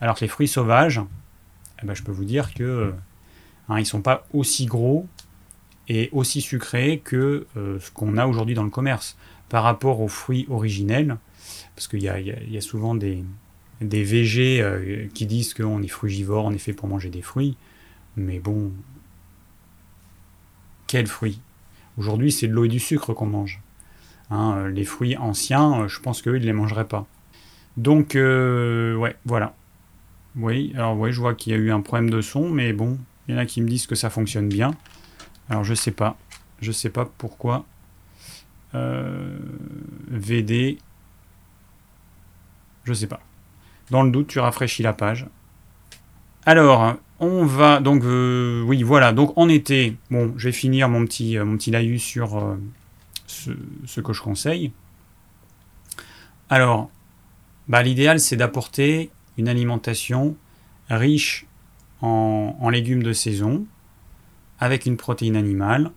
Alors que les fruits sauvages, eh ben, je peux vous dire que hein, ils sont pas aussi gros et aussi sucrés que euh, ce qu'on a aujourd'hui dans le commerce par rapport aux fruits originels, parce qu'il y, a, souvent des, des VG euh, qui disent qu'on est frugivore, on est fait pour manger des fruits, mais bon, quels fruits Aujourd'hui, c'est de l'eau et du sucre qu'on mange. Hein, euh, les fruits anciens, je pense qu'eux, ne les mangeraient pas. Donc, ouais, voilà. Oui, alors oui, je vois qu'il y a eu un problème de son, mais bon, il y en a qui me disent que ça fonctionne bien. Alors je sais pas. Je sais pas pourquoi. Euh, VD. Je sais pas. Dans le doute, tu rafraîchis la page. Alors, on va donc euh, oui voilà donc en été bon je vais finir mon petit euh, mon petit laïus sur ce, ce, que je conseille. Alors bah, l'idéal c'est d'apporter une alimentation riche en, légumes de saison, avec une protéine animale,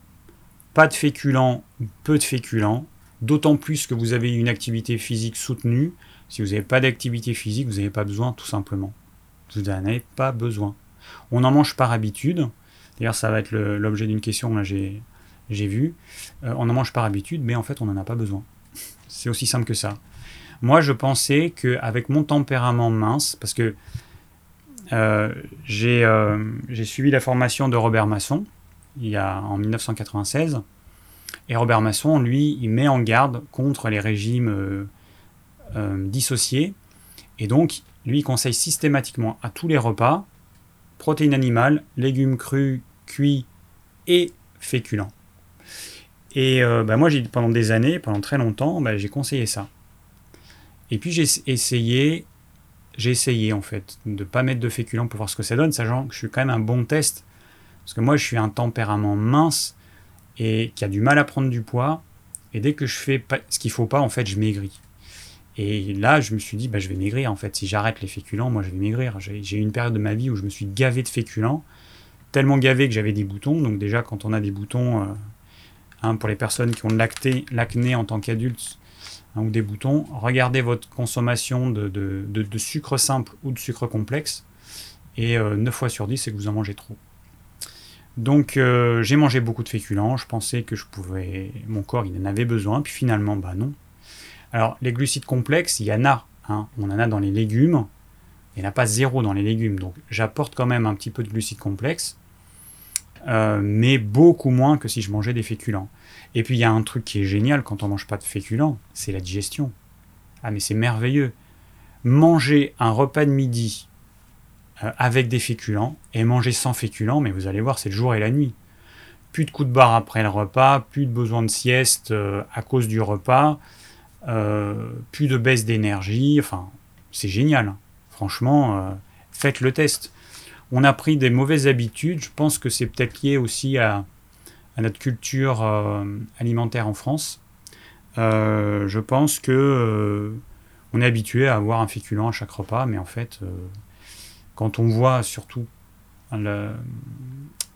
pas de féculents, peu de féculents, d'autant plus que vous avez une activité physique soutenue. Si vous n'avez pas d'activité physique, vous n'avez pas besoin tout simplement. Vous n'en avez pas besoin. On en mange par habitude. D'ailleurs, ça va être l'objet d'une question, là j'ai vu. Euh, on en mange par habitude, mais en fait, on n'en a pas besoin. C'est aussi simple que ça. Moi, je pensais qu'avec mon tempérament mince, parce que euh, euh, j'ai suivi la formation de Robert Masson il y a, en 1996, et Robert Masson, lui, il met en garde contre les régimes dissociés, et donc, lui, il conseille systématiquement à tous les repas protéines animales, légumes crus, cuits et féculents. Et bah, moi, pendant des années, pendant très longtemps, bah, j'ai conseillé ça. Et puis j'ai essayé, j'ai essayé en fait de pas mettre de féculents pour voir ce que ça donne, sachant que je suis quand même un bon test. Parce que moi je suis un tempérament mince et qui a du mal à prendre du poids. Et dès que je fais ce qu'il faut pas, en fait, je maigris. Et là, je me suis dit, bah, je vais maigrir en fait. Si j'arrête les féculents, moi je vais maigrir. J'ai eu une période de ma vie où je me suis gavé de féculents, tellement gavé que j'avais des boutons. Donc déjà, quand on a des boutons, euh, hein, pour les personnes qui ont de l'acné en tant qu'adultes, ou des boutons, regardez votre consommation de, sucre simple ou de sucre complexe, et 9 euh, fois sur 10, c'est que vous en mangez trop. Donc euh, j'ai mangé beaucoup de féculents, je pensais que je pouvais, mon corps il en avait besoin, puis finalement bah non. Alors les glucides complexes, il y en a, hein. on en a dans les légumes, il n'y en a pas zéro dans les légumes, donc j'apporte quand même un petit peu de glucides complexes, euh, mais beaucoup moins que si je mangeais des féculents. Et puis il y a un truc qui est génial quand on mange pas de féculents, c'est la digestion. Ah mais c'est merveilleux. Manger un repas de midi euh, avec des féculents et manger sans féculents, mais vous allez voir, c'est le jour et la nuit. Plus de coups de barre après le repas, plus de besoin de sieste euh, à cause du repas, plus de baisse d'énergie, enfin, c'est génial. Franchement, faites le test. On a pris des mauvaises habitudes, je pense que c'est peut-être lié aussi à, notre culture euh, alimentaire en France, euh, je pense que euh, on est habitué à avoir un féculent à chaque repas, mais en fait, quand on voit surtout le,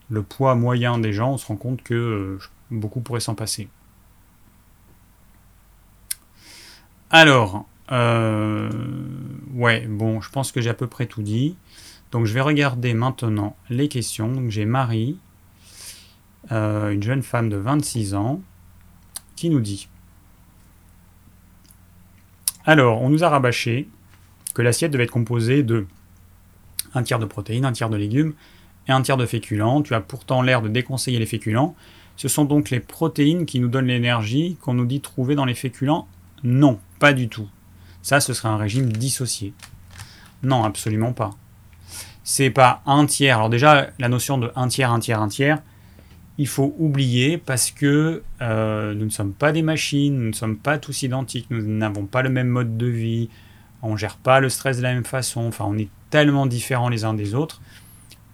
le, poids moyen des gens, on se rend compte que beaucoup pourraient s'en passer. Alors, ouais, bon, je pense que j'ai à peu près tout dit. Donc je vais regarder maintenant les questions. Donc j'ai Marie euh, une jeune femme de 26 ans, qui nous dit Alors, on nous a rabâché que l'assiette devait être composée de un tiers de protéines, un tiers de légumes et un tiers de féculents. Tu as pourtant l'air de déconseiller les féculents. Ce sont donc les protéines qui nous donnent l'énergie qu'on nous dit trouver dans les féculents Non, pas du tout. Ça, ce serait un régime dissocié. Non, absolument pas. C'est pas un tiers. Alors déjà, la notion de un tiers, un tiers, un tiers, il faut oublier parce que euh, nous ne sommes pas des machines, nous ne sommes pas tous identiques, nous n'avons pas le même mode de vie, on ne gère pas le stress de la même façon, enfin on est tellement différents les uns des autres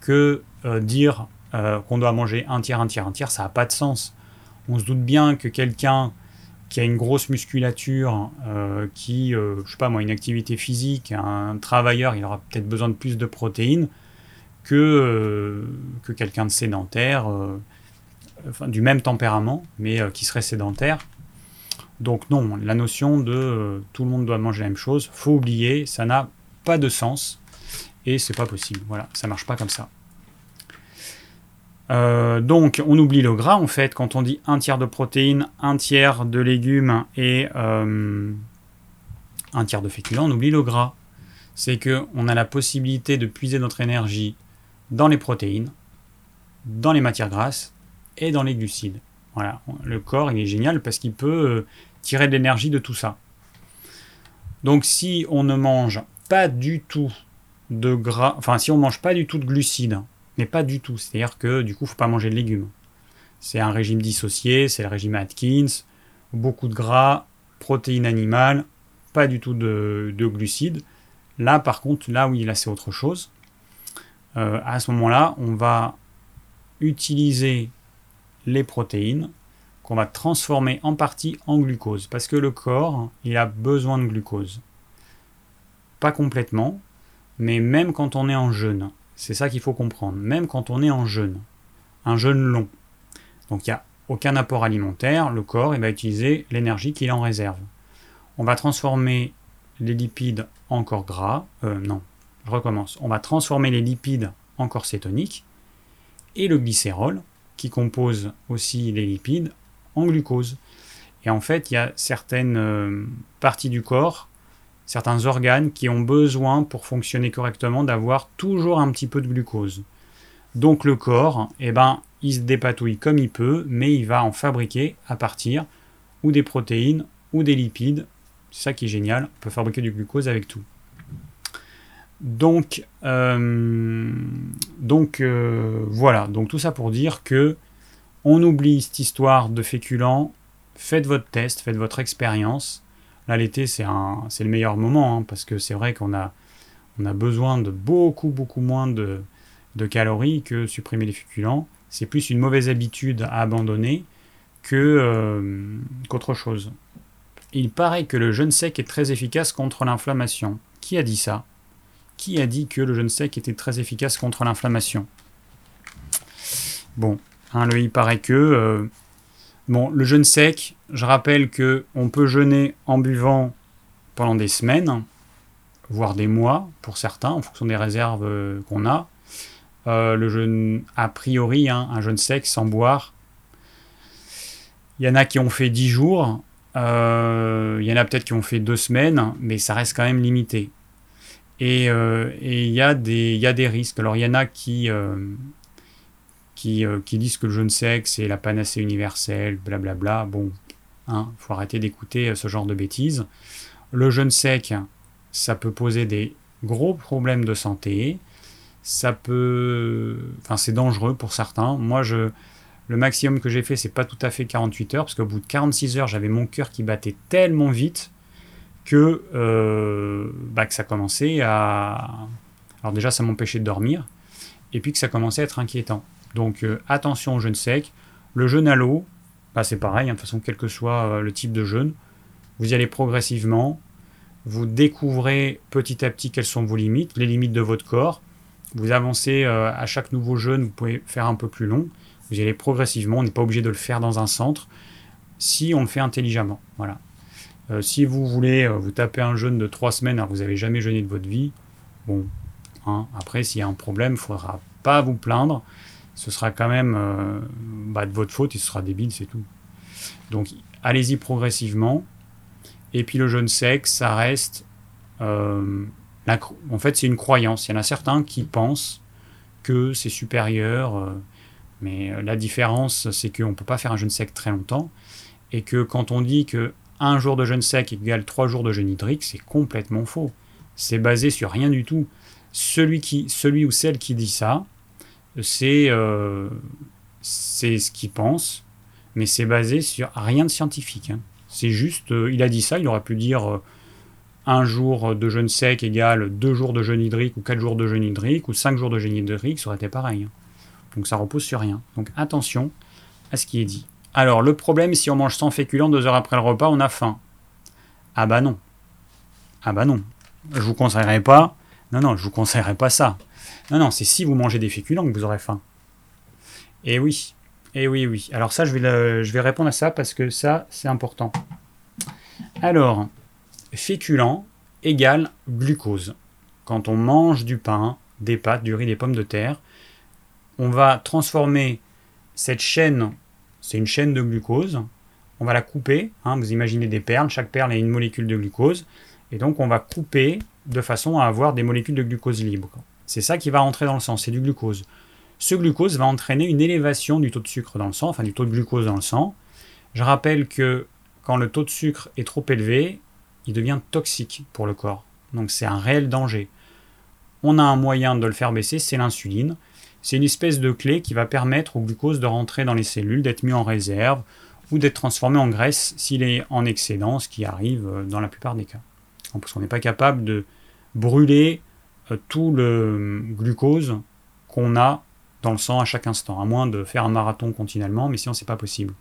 que euh, dire euh, qu'on doit manger un tiers, un tiers, un tiers, ça n'a pas de sens. On se doute bien que quelqu'un qui a une grosse musculature, euh, qui, euh, je sais pas moi, une activité physique, un travailleur, il aura peut-être besoin de plus de protéines que, euh, que quelqu'un de sédentaire, enfin, du même tempérament, mais qui serait sédentaire. Donc non, la notion de tout le monde doit manger la même chose, faut oublier, ça n'a pas de sens et c'est pas possible. Voilà, ça marche pas comme ça. Euh, donc, on oublie le gras en fait quand on dit un tiers de protéines, un tiers de légumes et euh, un tiers de féculents. On oublie le gras. C'est que on a la possibilité de puiser notre énergie dans les protéines, dans les matières grasses et dans les glucides. Voilà, le corps il est génial parce qu'il peut euh, tirer de l'énergie de tout ça. Donc, si on ne mange pas du tout de gras, enfin si on mange pas du tout de glucides mais pas du tout. C'est-à-dire que du coup, il faut pas manger de légumes. C'est un régime dissocié, c'est le régime Atkins, beaucoup de gras, protéines animales, pas du tout de, glucides. Là, par contre, là oui, là c'est autre chose. Euh, à ce moment-là, on va utiliser les protéines qu'on va transformer en partie en glucose, parce que le corps, il a besoin de glucose. Pas complètement, mais même quand on est en jeûne. C'est ça qu'il faut comprendre, même quand on est en jeûne, un jeûne long. Donc il n'y a aucun apport alimentaire, le corps va utiliser l'énergie qu'il en réserve. On va transformer les lipides en corps gras, euh, non, je recommence. On va transformer les lipides en corps cétonique et le glycérol, qui compose aussi les lipides, en glucose. Et en fait, il y a certaines euh, parties du corps certains organes qui ont besoin pour fonctionner correctement d'avoir toujours un petit peu de glucose. Donc le corps, eh ben, il se dépatouille comme il peut, mais il va en fabriquer à partir ou des protéines ou des lipides. C'est ça qui est génial, on peut fabriquer du glucose avec tout. Donc, euh, donc euh, voilà, donc tout ça pour dire que on oublie cette histoire de féculents. Faites votre test, faites votre expérience. Là, l'été, c'est le meilleur moment, hein, parce que c'est vrai qu'on a, on a besoin de beaucoup, beaucoup moins de, calories que supprimer les féculents. C'est plus une mauvaise habitude à abandonner que, euh, qu'autre chose. Il paraît que le jeûne sec est très efficace contre l'inflammation. Qui a dit ça? Qui a dit que le jeûne sec était très efficace contre l'inflammation? Bon, hein, le il paraît que euh, Bon, le jeûne sec, je rappelle que on peut jeûner en buvant pendant des semaines, voire des mois pour certains, en fonction des réserves euh, qu'on a. Euh, le jeûne, a priori, hein, un jeûne sec sans boire. Il y en a qui ont fait 10 jours, euh, il y en a peut-être qui ont fait 2 semaines, mais ça reste quand même limité. Et il y, y a des risques. Alors il y en a qui, euh, qui, disent que le jeûne sec, c'est la panacée universelle, blablabla. Bon, hein, faut arrêter d'écouter euh, ce genre de bêtises. Le jeûne sec, ça peut poser des gros problèmes de santé. Ça peut. Enfin, c'est dangereux pour certains. Moi, je. Le maximum que j'ai fait, c'est pas tout à fait 48 heures, parce qu'au bout de 46 heures, j'avais mon cœur qui battait tellement vite que, euh, bah, que ça commençait à. Alors, déjà, ça m'empêchait de dormir, et puis que ça commençait à être inquiétant. Donc euh, attention au jeûne sec. Le jeûne à l'eau, bah, c'est pareil, hein, de toute façon, quel que soit euh, le type de jeûne, vous y allez progressivement. Vous découvrez petit à petit quelles sont vos limites, les limites de votre corps. Vous avancez euh, à chaque nouveau jeûne, vous pouvez faire un peu plus long. Vous y allez progressivement, on n'est pas obligé de le faire dans un centre si on le fait intelligemment. Voilà. si vous voulez vous taper un jeûne de trois semaines alors vous n'avez jamais jeûné de votre vie, bon, hein, après s'il y a un problème, il ne faudra pas vous plaindre ce sera quand même euh, bah, de votre faute et ce sera débile, c'est tout. Donc allez-y progressivement. Et puis le jeûne sec, ça reste... Euh, en fait, c'est une croyance. Il y en a certains qui pensent que c'est supérieur, euh, mais la différence, c'est qu'on ne peut pas faire un jeûne sec très longtemps, et que quand on dit que un jour de jeûne sec égale trois jours de jeûne hydrique, c'est complètement faux. C'est basé sur rien du tout. Celui, qui, celui ou celle qui dit ça, euh, c'est ce qu'il pense, mais c'est basé sur rien de scientifique. Hein. C'est juste, euh, il a dit ça, il aurait pu dire euh, un jour de jeûne sec égale deux jours de jeûne hydrique, ou quatre jours de jeûne hydrique, ou cinq jours de jeûne hydrique, ça aurait été pareil. Hein. Donc ça repose sur rien. Donc attention à ce qui est dit. Alors, le problème, si on mange sans féculents deux heures après le repas, on a faim. Ah bah non. Ah bah non. Je vous conseillerais pas. Non, non, je vous conseillerais pas ça. Non, non, c'est si vous mangez des féculents que vous aurez faim. Et oui. Et oui, oui. Alors ça, je vais, je vais répondre à ça parce que ça, c'est important. Alors, féculent égale glucose. Quand on mange du pain, des pâtes, du riz, des pommes de terre, on va transformer cette chaîne, c'est une chaîne de glucose, on va la couper, hein, vous imaginez des perles, chaque perle a une molécule de glucose, et donc on va couper de façon à avoir des molécules de glucose libres. C'est ça qui va rentrer dans le sang, c'est du glucose. Ce glucose va entraîner une élévation du taux de sucre dans le sang, enfin du taux de glucose dans le sang. Je rappelle que quand le taux de sucre est trop élevé, il devient toxique pour le corps. Donc c'est un réel danger. On a un moyen de le faire baisser, c'est l'insuline. C'est une espèce de clé qui va permettre au glucose de rentrer dans les cellules, d'être mis en réserve ou d'être transformé en graisse s'il est en excédent, ce qui arrive euh, dans la plupart des cas. Parce qu'on n'est pas capable de brûler tout le glucose qu'on a dans le sang à chaque instant, à moins de faire un marathon continuellement, mais sinon c'est pas possible.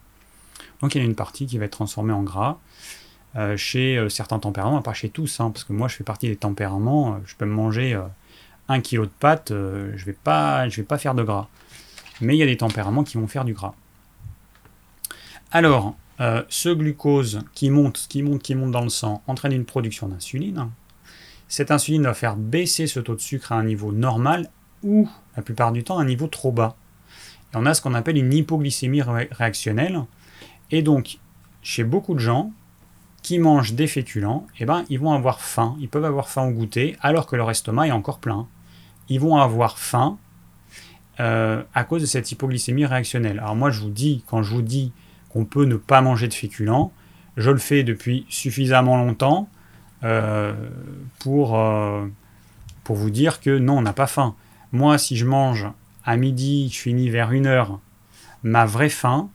Donc il y a une partie qui va être transformée en gras. Euh, chez certains tempéraments, pas chez tous, hein, parce que moi je fais partie des tempéraments, je peux me manger un kilo de pâte, euh, je vais pas, vais pas faire de gras. Mais il y a des tempéraments qui vont faire du gras. Alors, euh, ce glucose qui monte, qui monte, qui monte dans le sang entraîne une production d'insuline. Cette insuline va faire baisser ce taux de sucre à un niveau normal ou, la plupart du temps, à un niveau trop bas. Et on a ce qu'on appelle une hypoglycémie réactionnelle. Et donc, chez beaucoup de gens qui mangent des féculents, eh ben, ils vont avoir faim. Ils peuvent avoir faim au goûter alors que leur estomac est encore plein ils vont avoir faim euh, à cause de cette hypoglycémie réactionnelle. Alors moi, je vous dis, quand je vous dis qu'on peut ne pas manger de féculents, je le fais depuis suffisamment longtemps pour, euh, pour vous dire que non, on n'a pas faim. Moi, si je mange à midi, je finis vers une heure, ma vraie faim,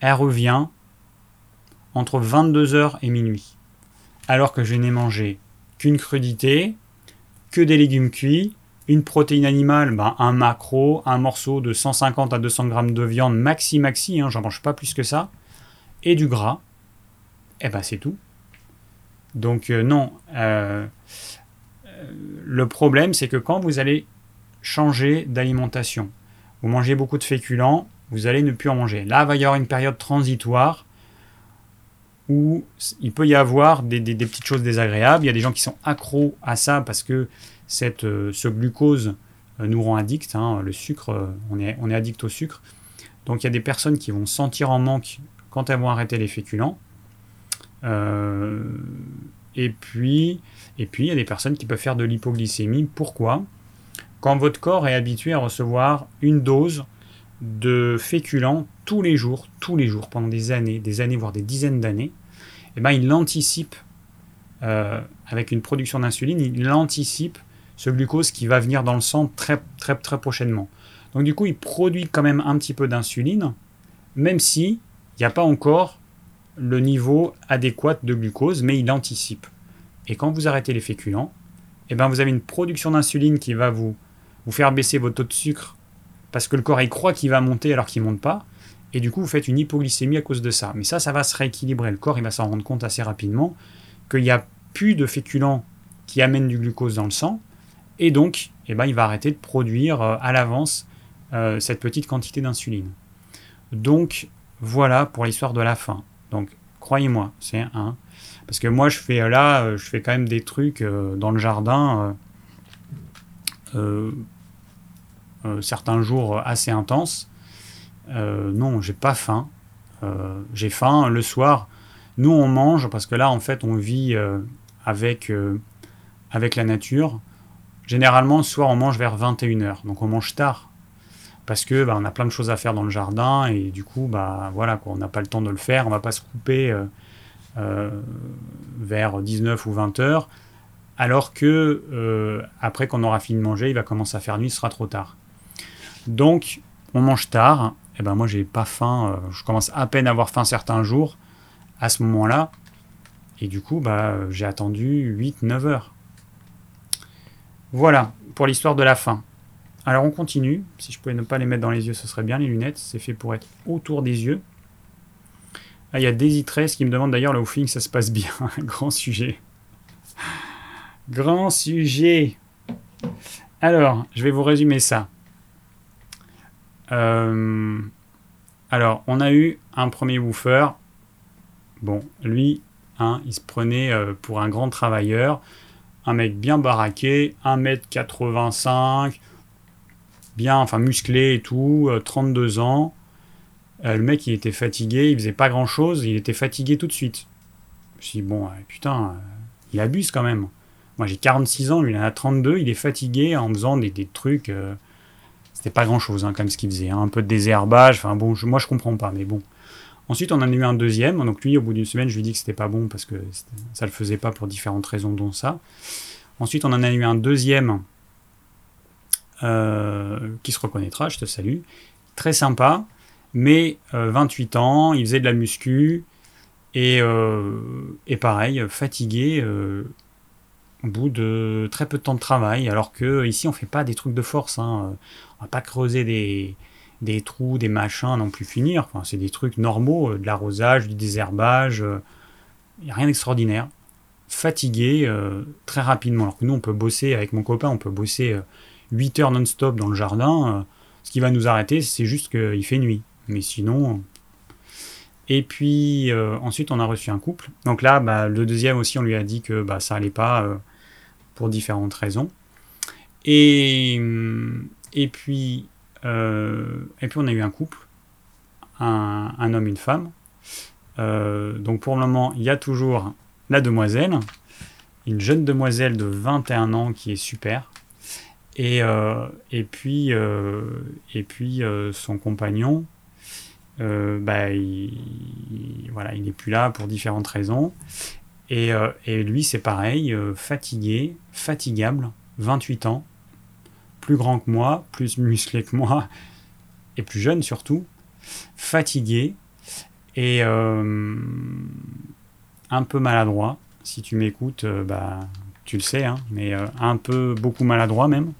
elle revient entre 22h et minuit. Alors que je n'ai mangé qu'une crudité, que des légumes cuits, une protéine animale, ben, un macro, un morceau de 150 à 200 grammes de viande maxi maxi, hein, j'en mange pas plus que ça, et du gras, et eh ben c'est tout. Donc euh, non, euh, euh, le problème c'est que quand vous allez changer d'alimentation, vous mangez beaucoup de féculents, vous allez ne plus en manger. Là, il va y avoir une période transitoire où il peut y avoir des, petites choses désagréables. Il y a des gens qui sont accros à ça parce que ce glucose nous rend addict. Hein, le sucre, on est, on est addict au sucre. Donc il y a des personnes qui vont sentir en manque quand elles vont arrêter les féculents. Et, puis, et puis il y a des personnes qui peuvent faire de l'hypoglycémie. Pourquoi? Quand votre corps est habitué à recevoir une dose de féculents tous les jours, tous les jours, pendant des années, des années, voire des dizaines d'années, eh ben, il anticipe, avec une production d'insuline, il anticipe ce glucose qui va venir dans le sang très très très prochainement. Donc du coup, il produit quand même un petit peu d'insuline, même si il n'y a pas encore le niveau adéquat de glucose, mais il anticipe. Et quand vous arrêtez les féculents, eh ben vous avez une production d'insuline qui va vous, faire baisser votre taux de sucre parce que le corps il croit qu'il va monter alors qu'il ne monte pas. Et du coup, vous faites une hypoglycémie à cause de ça. Mais ça, ça va se rééquilibrer. Le corps, il va s'en rendre compte assez rapidement qu'il n'y a plus de féculents qui amènent du glucose dans le sang. Et donc, eh ben, il va arrêter de produire euh, à l'avance euh, cette petite quantité d'insuline. Donc, voilà pour l'histoire de la faim. Donc, croyez-moi, c'est un. Parce que moi, je fais là, euh, je fais quand même des trucs dans le jardin, certains jours assez intenses. non, j'ai pas faim. j'ai faim le soir. Nous, on mange parce que là, en fait, on vit avec, avec la nature. Généralement, le soir, on mange vers 21h, donc on mange tard. Parce que bah, on a plein de choses à faire dans le jardin et du coup, bah voilà, quoi, on n'a pas le temps de le faire, on va pas se couper euh, euh, vers 19 ou 20 h alors que euh, après qu'on aura fini de manger, il va commencer à faire nuit, ce sera trop tard. Donc, on mange tard. Et ben moi, j'ai pas faim. je commence à peine à avoir faim certains jours à ce moment-là. Et du coup, bah, j'ai attendu 8-9 heures. Voilà, pour l'histoire de la fin. Alors on continue. Si je pouvais ne pas les mettre dans les yeux, ce serait bien les lunettes. C'est fait pour être autour des yeux. Ah, il y a Daisy 13 qui me demande d'ailleurs le woofing, ça se passe bien. Grand sujet. Grand sujet. Alors, je vais vous résumer ça. Euh, alors, on a eu un premier woofer. Bon, lui, hein, il se prenait euh, pour un grand travailleur. Un mec bien baraqué, 1m85, bien, enfin musclé et tout, 32 euh, ans. le mec, il était fatigué, il faisait pas grand chose, il était fatigué tout de suite. Je bon, putain, il abuse quand même. Moi, j'ai 46 ans, lui, il en a 32, il est fatigué en faisant des, trucs. Euh, c'était pas grand chose, hein, comme ce qu'il faisait. Hein. un peu de désherbage, enfin bon, moi, je comprends pas, mais bon. Ensuite, on en a eu un deuxième. Donc, lui, au bout d'une semaine, je lui dit que c'était pas bon parce que ça le faisait pas pour différentes raisons, dont ça. Ensuite, on en a eu un deuxième euh, qui se reconnaîtra, je te salue. Très sympa, mais 28 euh, ans, il faisait de la muscu et, et pareil, fatigué au bout de très peu de temps de travail, alors que ici on fait pas des trucs de force, hein. on va pas creuser des, des, trous, des machins non plus finir, enfin, c'est des trucs normaux, euh, de l'arrosage, du désherbage, il euh, a rien d'extraordinaire. Fatigué euh, très rapidement, alors que nous on peut bosser avec mon copain, on peut bosser 8 heures non-stop dans le jardin, ce qui va nous arrêter c'est juste qu'il fait nuit, mais sinon et puis ensuite, on a reçu un couple. Donc là, bah, le deuxième aussi, on lui a dit que bah, ça allait pas pour différentes raisons. Et, et, puis, euh, et puis on a eu un couple, un, homme, une femme. Euh, donc pour le moment, il y a toujours la demoiselle, une jeune demoiselle de 21 ans qui est super. Et, euh, et puis, et puis son compagnon, bah, il, voilà, il n'est plus là pour différentes raisons. Euh, et, lui, c'est pareil, euh, fatigué, fatigable, 28 ans, plus grand que moi, plus musclé que moi, et plus jeune surtout, fatigué, et euh, un peu maladroit. Si tu m'écoutes, bah, tu le sais, hein, mais un peu, beaucoup maladroit même.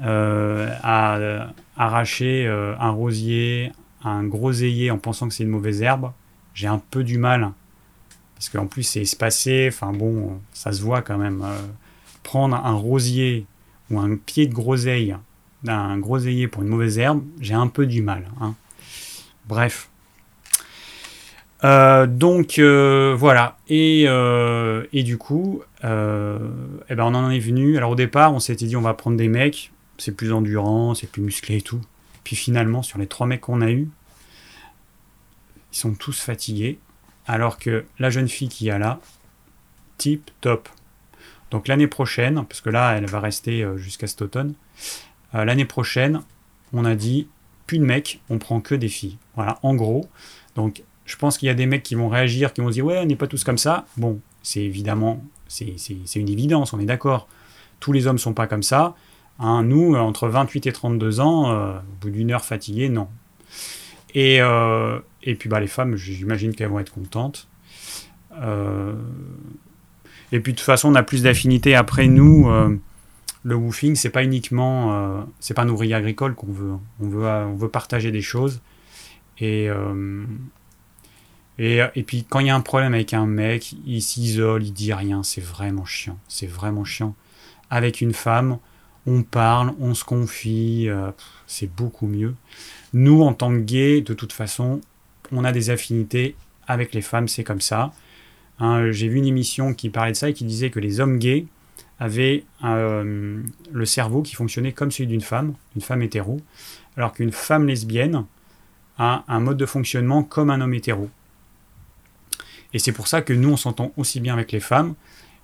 à arracher un rosier, un groseillier en pensant que c'est une mauvaise herbe, j'ai un peu du mal parce qu'en plus c'est espacé, enfin bon, ça se voit quand même. Euh, prendre un rosier ou un pied de groseille d'un groseillier pour une mauvaise herbe, j'ai un peu du mal. Hein. Bref. Euh, donc euh, voilà. Et, et, du coup, eh ben on en est venu. Alors au départ, on s'était dit on va prendre des mecs, c'est plus endurant, c'est plus musclé et tout. Puis finalement, sur les trois mecs qu'on a eu, ils sont tous fatigués alors que la jeune fille qui a là, tip top. Donc l'année prochaine, parce que là elle va rester euh, jusqu'à cet automne, euh, l'année prochaine, on a dit plus de mecs, on prend que des filles. Voilà, en gros. Donc je pense qu'il y a des mecs qui vont réagir, qui vont dire ouais, on n'est pas tous comme ça. Bon, c'est évidemment, c'est une évidence, on est d'accord. Tous les hommes sont pas comme ça. Hein, nous, entre 28 et 32 ans, euh, au bout d'une heure fatigué, non. Et, et puis bah, les femmes, j'imagine qu'elles vont être contentes. Euh, et puis de toute façon, on a plus d'affinité. Après nous, euh, le woofing, c'est pas uniquement, euh, c'est pas un ouvrier agricole qu'on veut. On veut, on veut partager des choses. Et, et, et, puis quand il y a un problème avec un mec, il s'isole, il dit rien. C'est vraiment chiant. C'est vraiment chiant. Avec une femme, on parle, on se confie. c'est beaucoup mieux. Nous, en tant que gays, de toute façon, on a des affinités avec les femmes, c'est comme ça. Hein, j'ai vu une émission qui parlait de ça et qui disait que les hommes gays avaient euh, le cerveau qui fonctionnait comme celui d'une femme, une femme hétéro, alors qu'une femme lesbienne a un mode de fonctionnement comme un homme hétéro. Et c'est pour ça que nous, on s'entend aussi bien avec les femmes.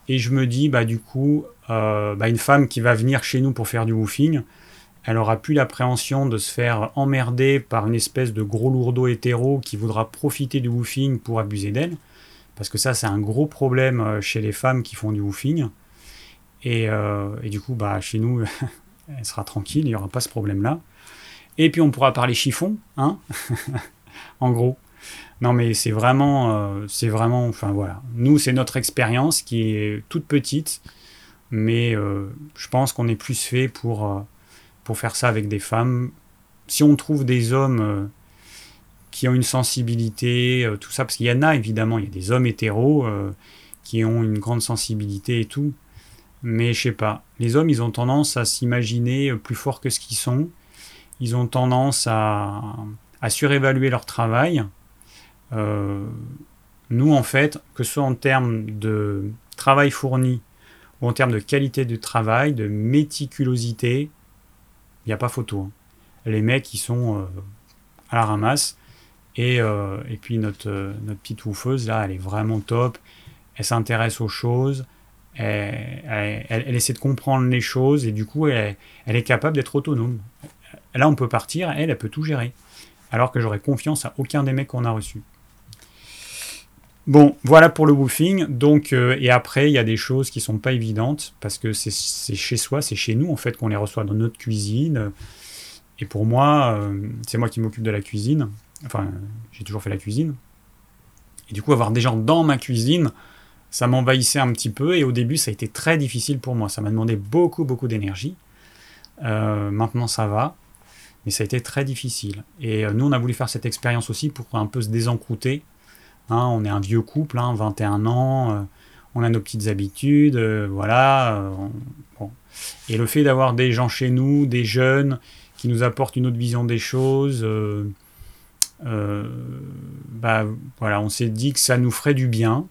Et je me dis, bah, du coup, euh, bah, une femme qui va venir chez nous pour faire du woofing, elle aura plus l'appréhension de se faire emmerder par une espèce de gros lourdeau hétéro qui voudra profiter du woofing pour abuser d'elle. Parce que ça, c'est un gros problème euh, chez les femmes qui font du woofing. Et, euh, et du coup, bah, chez nous, elle sera tranquille, il n'y aura pas ce problème-là. Et puis on pourra parler chiffon, hein En gros. Non mais c'est vraiment, euh, c'est vraiment, enfin voilà. Nous, c'est notre expérience qui est toute petite, mais je pense qu'on est plus fait pour pour faire ça avec des femmes. Si on trouve des hommes euh, qui ont une sensibilité, tout ça, parce qu'il y en a évidemment, il y a des hommes hétéros qui ont une grande sensibilité et tout, mais je sais pas, les hommes ils ont tendance à s'imaginer plus fort que ce qu'ils sont, ils ont tendance à, à surévaluer leur travail. Nous en fait, que ce soit en termes de travail fourni ou en termes de qualité de travail, de méticulosité, il n'y a pas photo. Hein. Les mecs, ils sont euh, à la ramasse. Et, euh, et puis notre, euh, notre petite oufeuse, là, elle est vraiment top. Elle s'intéresse aux choses. Elle, elle, essaie de comprendre les choses. Et du coup, elle, elle est capable d'être autonome. Là, on peut partir. Elle, elle peut tout gérer. Alors que j'aurais confiance à aucun des mecs qu'on a reçus. Bon, voilà pour le woofing. Donc, euh, et après, il y a des choses qui sont pas évidentes parce que c'est chez soi, c'est chez nous en fait qu'on les reçoit dans notre cuisine. Et pour moi, euh, c'est moi qui m'occupe de la cuisine. Enfin, j'ai toujours fait la cuisine. Et du coup, avoir des gens dans ma cuisine, ça m'envahissait un petit peu. Et au début, ça a été très difficile pour moi. Ça m'a demandé beaucoup, beaucoup d'énergie. Euh, maintenant, ça va. Mais ça a été très difficile. Et nous, on a voulu faire cette expérience aussi pour un peu se désencrouter Hein, on est un vieux couple, 21 hein, ans, euh, on a nos petites habitudes, euh, voilà. Euh, Et le fait d'avoir des gens chez nous, des jeunes, qui nous apportent une autre vision des choses, bah, voilà, on s'est dit que ça nous ferait du bien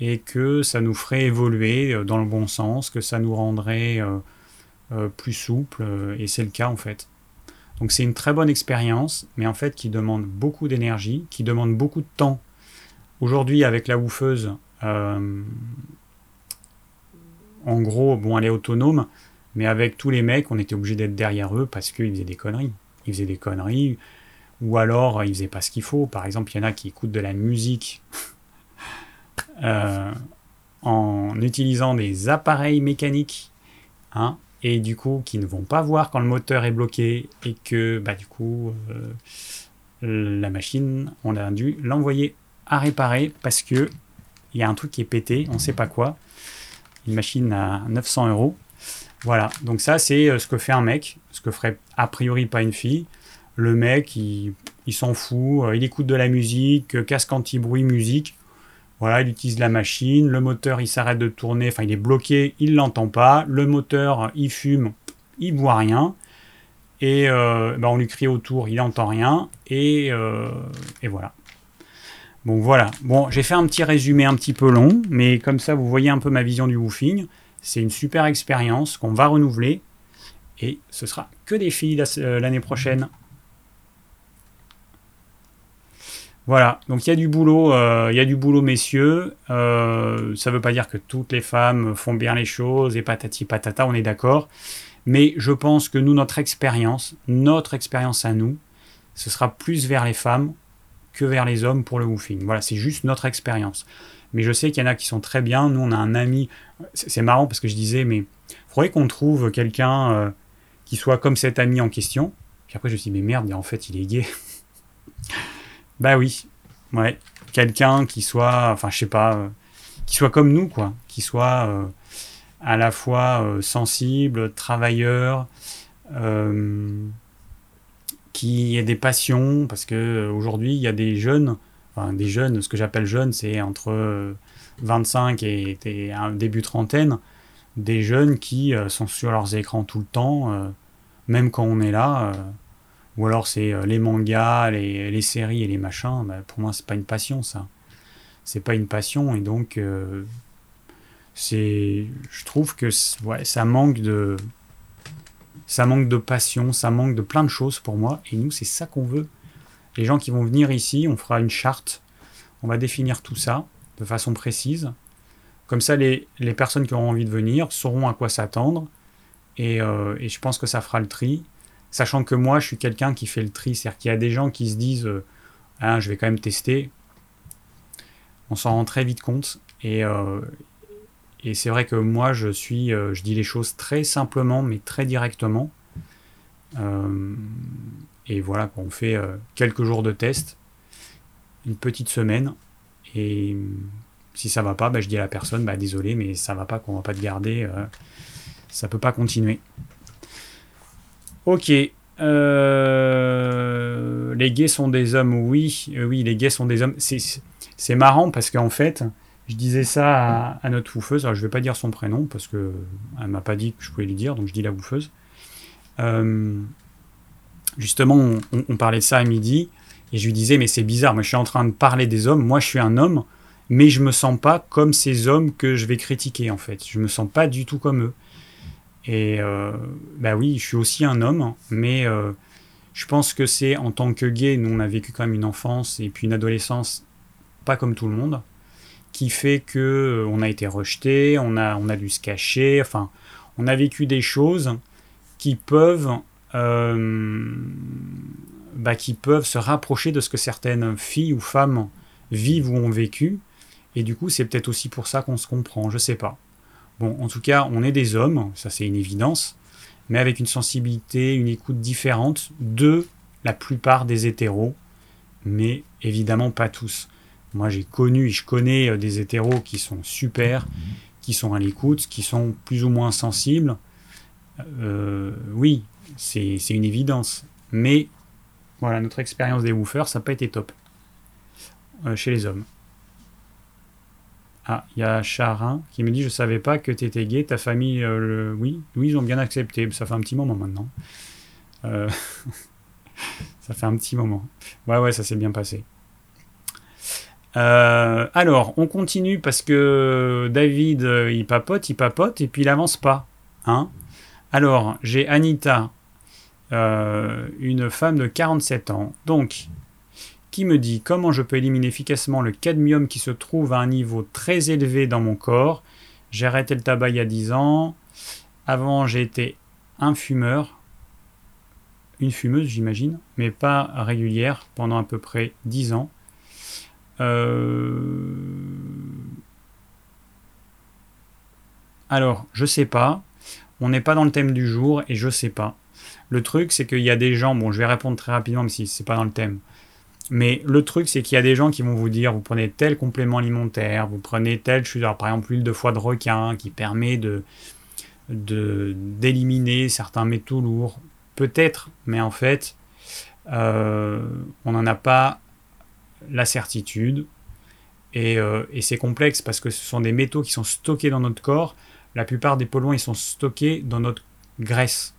et que ça nous ferait évoluer dans le bon sens, que ça nous rendrait plus souple, et c'est le cas en fait. Donc c'est une très bonne expérience, mais en fait qui demande beaucoup d'énergie, qui demande beaucoup de temps Aujourd'hui, avec la woofeuse, euh, en gros, bon, elle est autonome, mais avec tous les mecs, on était obligé d'être derrière eux parce qu'ils faisaient des conneries. Ils faisaient des conneries, ou alors ils faisaient pas ce qu'il faut. Par exemple, il y en a qui écoutent de la musique euh, en utilisant des appareils mécaniques, hein, et du coup, qui ne vont pas voir quand le moteur est bloqué, et que, bah, du coup, euh, la machine, on a dû l'envoyer à réparer parce que il y a un truc qui est pété, on ne sait pas quoi. Une machine à 900 euros. Voilà, donc ça c'est euh, ce que fait un mec, ce que ferait a priori pas une fille. Le mec, il, s'en fout, euh, il écoute de la musique, euh, casque anti-bruit, musique. Voilà, il utilise la machine, le moteur il s'arrête de tourner, enfin il est bloqué, il l'entend pas. Le moteur il fume, il voit rien. Et bah, on lui crie autour, il n'entend rien. Et, et voilà. Bon voilà, bon j'ai fait un petit résumé un petit peu long, mais comme ça vous voyez un peu ma vision du woofing. C'est une super expérience qu'on va renouveler et ce sera que des filles euh, l'année prochaine. Voilà, donc il y a du boulot, euh, il y a du boulot messieurs. Euh, ça ne veut pas dire que toutes les femmes font bien les choses et patati patata, on est d'accord. Mais je pense que nous, notre expérience, notre expérience à nous, ce sera plus vers les femmes que vers les hommes pour le woofing. Voilà, c'est juste notre expérience. Mais je sais qu'il y en a qui sont très bien. Nous, on a un ami. C'est marrant parce que je disais, mais faudrait qu'on trouve quelqu'un euh, qui soit comme cet ami en question. Puis après, je me suis dit, mais merde, en fait, il est gay. bah oui, ouais. Quelqu'un qui soit, enfin, je sais pas, euh, qui soit comme nous, quoi. Qui soit euh, à la fois sensible, travailleur, qui ait des passions, parce que euh, aujourd'hui il y a des jeunes, enfin des jeunes, ce que j'appelle jeunes, c'est entre 25 euh, et, un début trentaine, des jeunes qui euh, sont sur leurs écrans tout le temps, même quand on est là, ou alors c'est les mangas, les, séries et les machins, bah, pour moi c'est pas une passion ça. C'est pas une passion et donc c'est, je trouve que ouais, ça manque de, ça manque de passion, ça manque de plein de choses pour moi. Et nous, c'est ça qu'on veut. Les gens qui vont venir ici, on fera une charte. On va définir tout ça de façon précise. Comme ça, les, personnes qui auront envie de venir sauront à quoi s'attendre. Et, euh, je pense que ça fera le tri. Sachant que moi, je suis quelqu'un qui fait le tri. C'est-à-dire qu'il y a des gens qui se disent ah, Je vais quand même tester. On s'en rend très vite compte. Et, euh, et c'est vrai que moi, je suis, euh, je dis les choses très simplement, mais très directement. Euh, et voilà, on fait euh, quelques jours de test, une petite semaine, et si ça va pas, bah, je dis à la personne, bah, désolé, mais ça va pas, qu'on va pas te garder, ça peut pas continuer. Ok, les les gays sont des hommes, oui, oui, les gays sont des hommes. C'est marrant parce qu'en fait, je disais ça à, notre bouffeuse. Alors, je ne vais pas dire son prénom parce que elle m'a pas dit que je pouvais lui dire, donc je dis la bouffeuse. justement, on, parlait de ça à midi et je lui disais, mais c'est bizarre, moi je suis en train de parler des hommes, moi je suis un homme, mais je me sens pas comme ces hommes que je vais critiquer en fait. Je me sens pas du tout comme eux. Et euh, bah oui, je suis aussi un homme, mais euh, je pense que c'est en tant que gay, nous on a vécu quand même une enfance et puis une adolescence pas comme tout le monde, qui fait que euh, on a été rejeté, on a, dû se cacher, enfin, on a vécu des choses qui peuvent, euh, bah, qui peuvent se rapprocher de ce que certaines filles ou femmes vivent ou ont vécu. Et du coup, c'est peut-être aussi pour ça qu'on se comprend, je sais pas. Bon, en tout cas, on est des hommes, ça c'est une évidence, mais avec une sensibilité, une écoute différente de la plupart des hétéros, mais évidemment pas tous. Moi, j'ai connu et je connais euh, des hétéros qui sont super, qui sont à l'écoute, qui sont plus ou moins sensibles. Euh, oui, c'est une évidence. Mais voilà, notre expérience des woofers, ça n'a pas été top euh, chez les hommes. Ah, il y a Charin qui me dit Je savais pas que tu étais gay, ta famille, euh, oui, oui, ils ont bien accepté. Ça fait un petit moment maintenant. Ça fait un petit moment. Ouais, ouais, ça s'est bien passé. Alors, on continue parce que David, il papote, il papote, et puis il avance pas. Hein alors, j'ai Anita, une femme de 47 ans. Donc, qui me dit comment je peux éliminer efficacement le cadmium qui se trouve à un niveau très élevé dans mon corps? J'ai arrêté le tabac il y a 10 ans. Avant, j'ai été un fumeur, une fumeuse, j'imagine, mais pas régulière pendant à peu près 10 ans. Euh, alors, je sais pas. On n'est pas dans le thème du jour et je sais pas. Le truc, c'est qu'il y a des gens, bon, je vais répondre très rapidement, mais si c'est pas dans le thème. Mais le truc, c'est qu'il y a des gens qui vont vous dire, vous prenez tel complément alimentaire, vous prenez tel, je par exemple l'huile de foie de requin qui permet de d'éliminer certains métaux lourds. Peut-être, mais en fait, euh, on n'en a pas la certitude. Et, euh, et c'est complexe parce que ce sont des métaux qui sont stockés dans notre corps. La plupart des polluants, ils sont stockés dans notre graisse.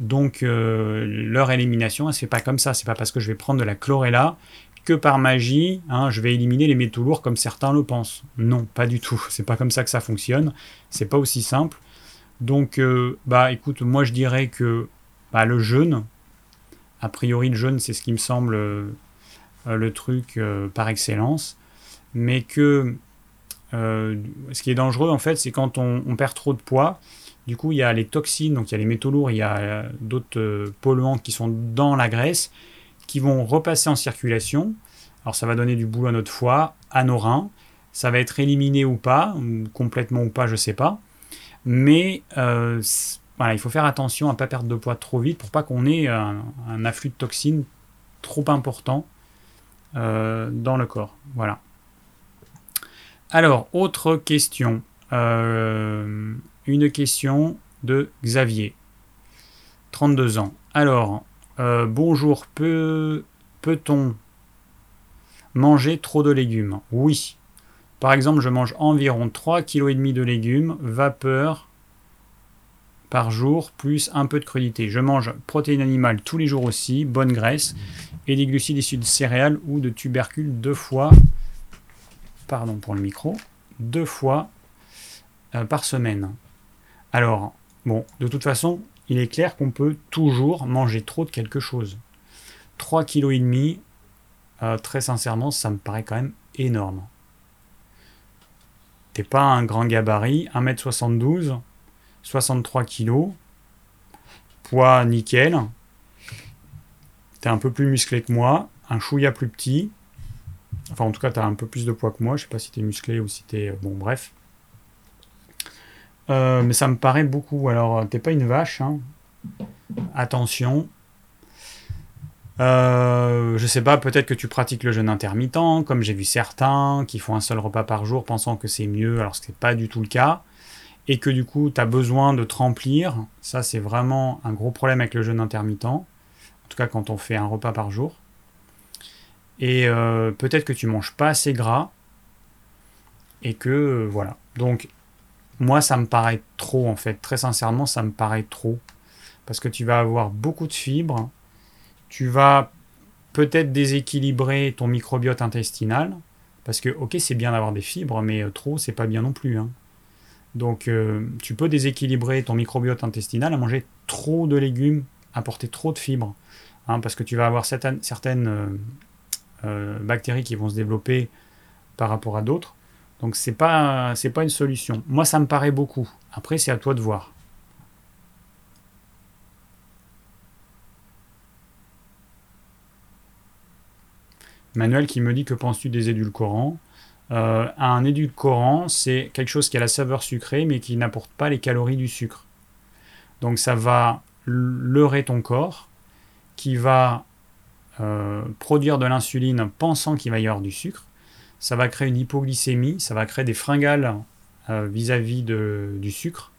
Donc euh, leur élimination, elle se fait pas comme ça. C'est pas parce que je vais prendre de la chlorella que par magie, hein, je vais éliminer les métaux lourds comme certains le pensent. Non, pas du tout. C'est pas comme ça que ça fonctionne. C'est pas aussi simple. Donc, euh, bah, écoute, moi je dirais que bah, le jeûne, a priori le jeûne, c'est ce qui me semble le truc par excellence, mais que ce qui est dangereux en fait, c'est quand on perd trop de poids du coup, il y a les toxines, donc il y a les métaux lourds, il y a euh, d'autres euh, polluants qui sont dans la graisse, qui vont repasser en circulation. Alors ça va donner du boulot à notre foie, à nos reins. Ça va être éliminé ou pas, complètement ou pas, je ne sais pas. Mais euh, il faut faire attention à ne pas perdre de poids trop vite pour pas qu'on ait un, afflux de toxines trop important dans le corps. Voilà. Alors, autre question une question de Xavier, 32 ans. Alors, euh, bonjour, peut, peut-on manger trop de légumes? Oui. Par exemple, je mange environ 3,5 kg de légumes, vapeur par jour, plus un peu de crudité. Je mange protéines animales tous les jours aussi, bonne graisse, et des glucides issus de céréales ou de tubercules deux fois, pardon pour le micro, deux fois euh, par semaine. Alors, bon, de toute façon, il est clair qu'on peut toujours manger trop de quelque chose. 3,5 kg, euh, très sincèrement, ça me paraît quand même énorme. T'es pas un grand gabarit, 1m72, 63 kg, poids nickel, t'es un peu plus musclé que moi, un chouïa plus petit, enfin en tout cas t'as un peu plus de poids que moi, je sais pas si t'es musclé ou si t'es... Bon bref. Euh, mais ça me paraît beaucoup. Alors, euh, t'es pas une vache, hein. Attention. Euh, je sais pas, peut-être que tu pratiques le jeûne intermittent, comme j'ai vu certains qui font un seul repas par jour pensant que c'est mieux, alors que n'est pas du tout le cas. Et que du coup, tu as besoin de te remplir. Ça, c'est vraiment un gros problème avec le jeûne intermittent. En tout cas, quand on fait un repas par jour. Et euh, peut-être que tu manges pas assez gras. Et que euh, voilà. Donc, moi, ça me paraît trop en fait. Très sincèrement, ça me paraît trop. Parce que tu vas avoir beaucoup de fibres. Tu vas peut-être déséquilibrer ton microbiote intestinal. Parce que, ok, c'est bien d'avoir des fibres, mais euh, trop, c'est pas bien non plus. Hein. Donc, tu peux déséquilibrer ton microbiote intestinal à manger trop de légumes, apporter trop de fibres. Hein, parce que tu vas avoir certaines, certaines euh, bactéries qui vont se développer par rapport à d'autres. Donc c'est pas c'est pas une solution. Moi ça me paraît beaucoup. Après c'est à toi de voir. Manuel qui me dit que penses-tu des édulcorants? Euh, Un édulcorant, c'est quelque chose qui a la saveur sucrée mais qui n'apporte pas les calories du sucre. Donc ça va leurrer ton corps, qui va euh, produire de l'insuline pensant qu'il va y avoir du sucre. Ça va créer une hypoglycémie, ça va créer des fringales euh, vis-à-vis du sucre.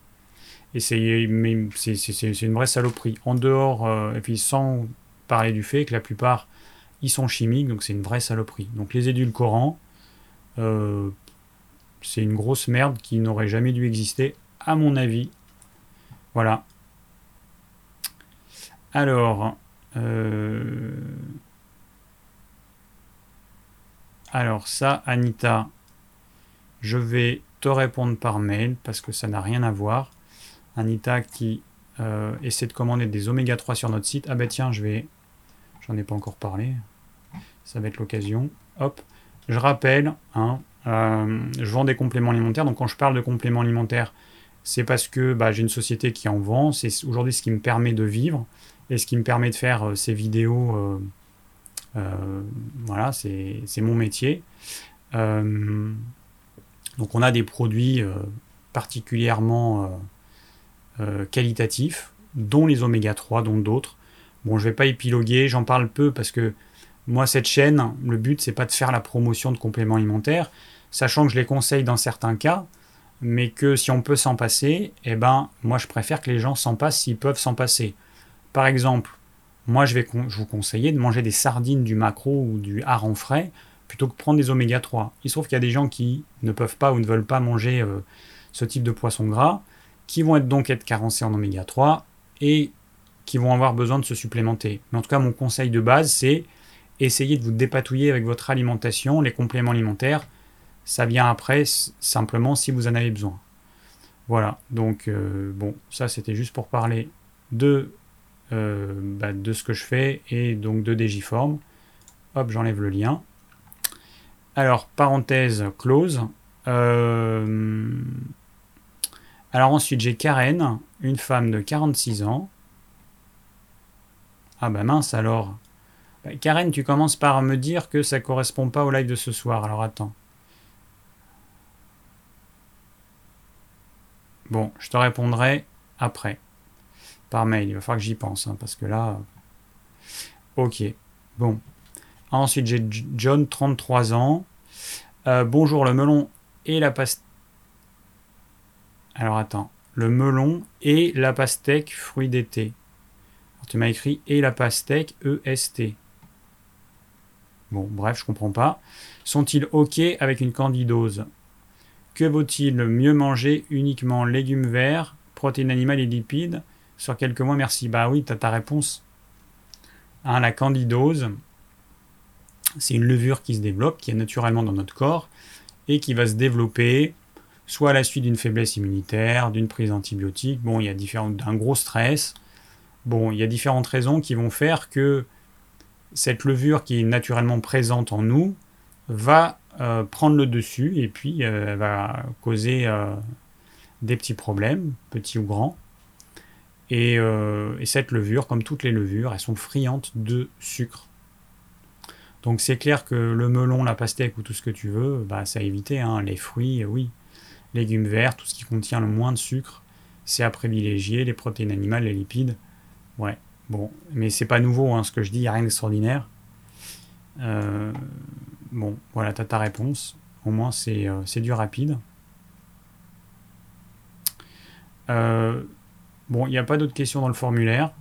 Et c'est une vraie saloperie. En dehors, euh, et puis sans parler du fait que la plupart, ils sont chimiques, donc c'est une vraie saloperie. Donc les édulcorants, c'est une grosse merde qui n'aurait jamais dû exister, à mon avis. Voilà. Alors, euh, alors ça, Anita, je vais te répondre par mail parce que ça n'a rien à voir. Anita qui euh, essaie de commander des oméga 3 sur notre site. Ah ben tiens, je vais... J'en ai pas encore parlé. Ça va être l'occasion. Hop. Je rappelle, hein, euh, je vends des compléments alimentaires. Donc quand je parle de compléments alimentaires, c'est parce que bah, j'ai une société qui en vend. C'est aujourd'hui ce qui me permet de vivre et ce qui me permet de faire euh, ces vidéos. Euh, euh, voilà, c'est mon métier. donc on a des produits particulièrement qualitatifs, dont les oméga 3, dont d'autres. Bon, je vais pas épiloguer, j'en parle peu parce que moi, cette chaîne, le but, c'est pas de faire la promotion de compléments alimentaires, sachant que je les conseille dans certains cas, mais que si on peut s'en passer, eh ben, moi, je préfère que les gens s'en passent s'ils peuvent s'en passer. Par exemple, moi je vais vous conseiller de manger des sardines du macro ou du hareng frais plutôt que prendre des oméga 3. Il se trouve qu'il y a des gens qui ne peuvent pas ou ne veulent pas manger euh, ce type de poisson gras, qui vont donc être carencés en oméga 3 et qui vont avoir besoin de se supplémenter. Mais en tout cas, mon conseil de base, c'est essayer de vous dépatouiller avec votre alimentation, les compléments alimentaires. Ça vient après, simplement si vous en avez besoin. Voilà, donc euh, bon, ça c'était juste pour parler de euh, bah, de ce que je fais et donc de Digiform. Hop, j'enlève le lien. Alors, parenthèse close. Euh, alors ensuite, j'ai Karen, une femme de 46 ans. Ah bah mince alors. Bah, Karen, tu commences par me dire que ça correspond pas au live de ce soir. Alors attends. Bon, je te répondrai après par mail. Il va falloir que j'y pense, hein, parce que là. Ok. Bon. Ensuite, j'ai John, 33 ans. Euh, bonjour, le melon et la pastèque. Alors attends. Le melon et la pastèque, fruit d'été. Tu m'as écrit et la pastèque, EST. Bon, bref, je comprends pas. Sont-ils OK avec une candidose? Que vaut-il mieux manger uniquement légumes verts, protéines animales et lipides? Sur quelques mois, merci. Bah oui, tu as ta réponse. Hein, la candidose, c'est une levure qui se développe, qui est naturellement dans notre corps, et qui va se développer soit à la suite d'une faiblesse immunitaire, d'une prise d'antibiotiques, bon, il y a d'un gros stress. Bon, il y a différentes raisons qui vont faire que cette levure qui est naturellement présente en nous va euh, prendre le dessus et puis euh, elle va causer euh, des petits problèmes, petits ou grands. Euh, et, cette levure, comme toutes les levures, elles sont friandes de sucre. Donc c'est clair que le melon, la pastèque ou tout ce que tu veux, bah, c'est à éviter. Hein. Les fruits, oui. Légumes verts, tout ce qui contient le moins de sucre, c'est à privilégier. Les protéines animales, les lipides. Ouais, bon. Mais c'est pas nouveau hein, ce que je dis, il n'y a rien d'extraordinaire. Euh, bon, voilà, tu as ta réponse. Au moins, c'est euh, du rapide. Euh, Bon, il n'y a pas d'autres questions dans le formulaire.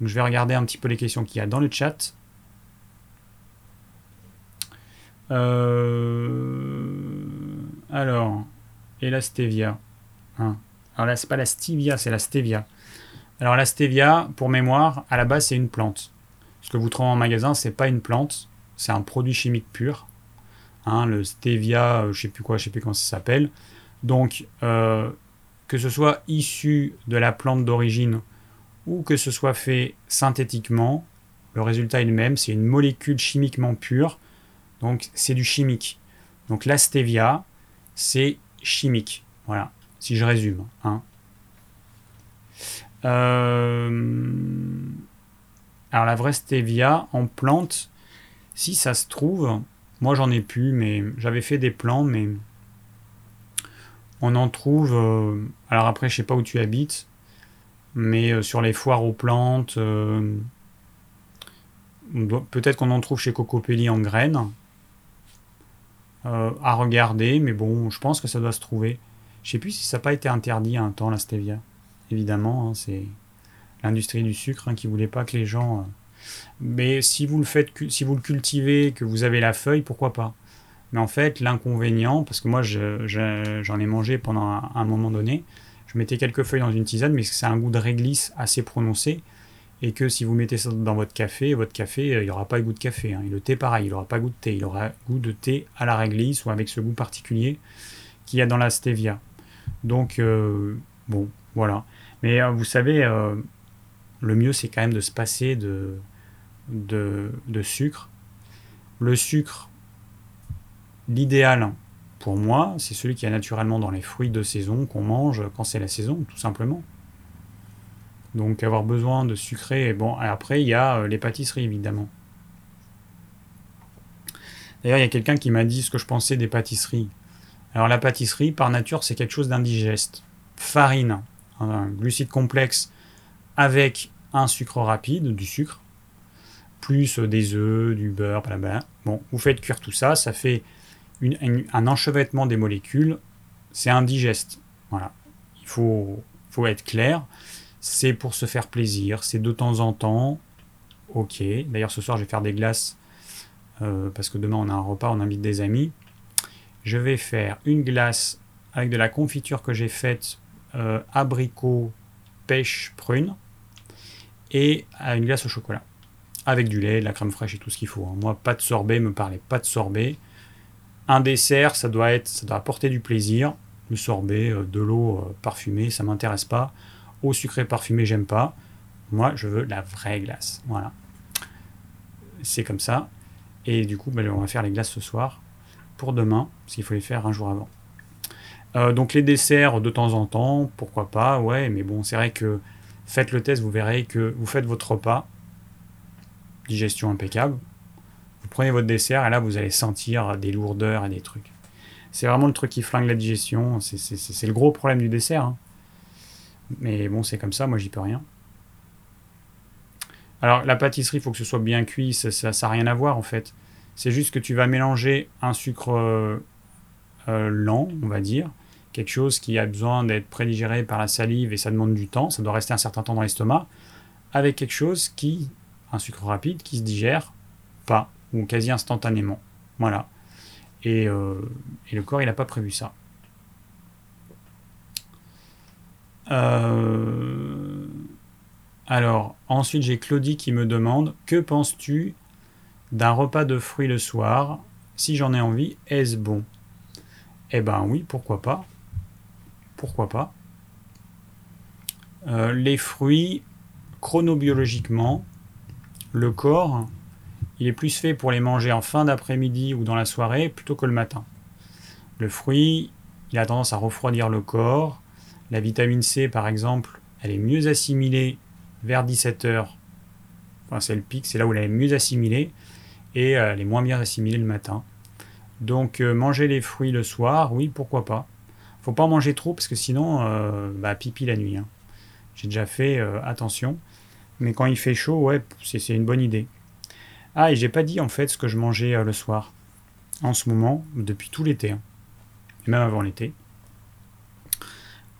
Je vais regarder un petit peu les questions qu'il y a dans le chat. alors, et la stevia. Hein. Alors là, c'est pas la stevia, c'est la stevia. Alors la stevia, pour mémoire, à la base, c'est une plante. Ce que vous trouvez en magasin, c'est pas une plante, c'est un produit chimique pur. Hein, le stevia, euh, je sais plus quoi, je sais plus comment ça s'appelle. Donc, euh, que ce soit issu de la plante d'origine ou que ce soit fait synthétiquement, le résultat est le même, c'est une molécule chimiquement pure, donc c'est du chimique. Donc la stevia, c'est chimique. Voilà, si je résume. Hein. Euh, alors la vraie stevia en plante, si ça se trouve, moi j'en ai plus, mais j'avais fait des plants, mais on en trouve. Euh, alors après, je sais pas où tu habites, mais euh, sur les foires aux plantes, peut-être qu'on en trouve chez Cocopelli en graines. à regarder, mais bon, je pense que ça doit se trouver. Je sais plus si ça n'a pas été interdit un temps, la stevia. Évidemment, hein, c'est l'industrie du sucre hein, qui voulait pas que les gens. Euh, mais si vous le faites, si vous le cultivez, que vous avez la feuille, pourquoi pas? Mais en fait, l'inconvénient, parce que moi j'en ai mangé pendant un, moment donné, je mettais quelques feuilles dans une tisane, mais c'est un goût de réglisse assez prononcé. Et que si vous mettez ça dans votre café, votre café, euh, il n'aura pas le goût de café. Hein. Et le thé, pareil, il n'aura pas goût de thé. Il aura goût de thé à la réglisse ou avec ce goût particulier qu'il y a dans la stevia. Donc, euh, bon, voilà. Mais euh, vous savez, le mieux, c'est quand même de se passer de, de, sucre. Le sucre, l'idéal pour moi, c'est celui qui est naturellement dans les fruits de saison qu'on mange quand c'est la saison, tout simplement. Donc avoir besoin de sucré, bon, après il y a les pâtisseries évidemment. D'ailleurs, il y a quelqu'un qui m'a dit ce que je pensais des pâtisseries. Alors la pâtisserie, par nature, c'est quelque chose d'indigeste. Farine, un glucide complexe avec un sucre rapide, du sucre, plus des œufs, du beurre, blablabla. Bon, vous faites cuire tout ça, ça fait un enchevêtrement des molécules, c'est indigeste. Voilà. Il faut, être clair. C'est pour se faire plaisir, c'est de temps en temps. Ok. D'ailleurs, ce soir, je vais faire des glaces euh, parce que demain, on a un repas, on invite des amis je vais faire une glace avec de la confiture que j'ai faite euh, abricot, pêche, prune et une glace au chocolat avec du lait, de la crème fraîche et tout ce qu'il faut. Hein. Moi, pas de sorbet, me parlez pas de sorbet. Un dessert, ça doit être, ça doit apporter du plaisir. Le sorbet, euh, de l'eau euh, parfumée, ça m'intéresse pas. Eau sucrée parfumée, j'aime pas. Moi, je veux la vraie glace. Voilà. C'est comme ça. Et du coup, ben, on va faire les glaces ce soir pour demain, parce qu'il faut les faire un jour avant. Euh, donc les desserts de temps en temps, pourquoi pas, ouais, mais bon, c'est vrai que faites le test, vous verrez que vous faites votre repas, digestion impeccable, prenez votre dessert et là vous allez sentir des lourdeurs et des trucs. C'est vraiment le truc qui flingue la digestion, c'est le gros problème du dessert. Hein. Mais bon, c'est comme ça, moi j'y peux rien. Alors la pâtisserie, il faut que ce soit bien cuit, ça n'a rien à voir en fait. C'est juste que tu vas mélanger un sucre euh, euh, lent, on va dire, quelque chose qui a besoin d'être prédigéré par la salive et ça demande du temps, ça doit rester un certain temps dans l'estomac, avec quelque chose qui, un sucre rapide, qui se digère pas, ou quasi instantanément. Voilà. Et, euh, le corps, il n'a pas prévu ça. Alors, ensuite, j'ai Claudie qui me demande Que penses-tu d'un repas de fruits le soir, si j'en ai envie, est-ce bon? Eh ben oui, pourquoi pas Pourquoi pas euh, Les fruits, chronobiologiquement, le corps, il est plus fait pour les manger en fin d'après-midi ou dans la soirée plutôt que le matin. Le fruit, il a tendance à refroidir le corps. La vitamine C, par exemple, elle est mieux assimilée vers 17h. Enfin, c'est le pic, c'est là où elle est mieux assimilée et euh, elle est moins bien assimilée le matin. Donc euh, manger les fruits le soir, oui, pourquoi pas. Faut pas en manger trop parce que sinon, euh, bah, pipi la nuit. Hein. J'ai déjà fait attention. Mais quand il fait chaud, ouais, c'est une bonne idée. Ah, et j'ai pas dit en fait ce que je mangeais le soir. En ce moment, depuis tout l'été. Hein. Et même avant l'été.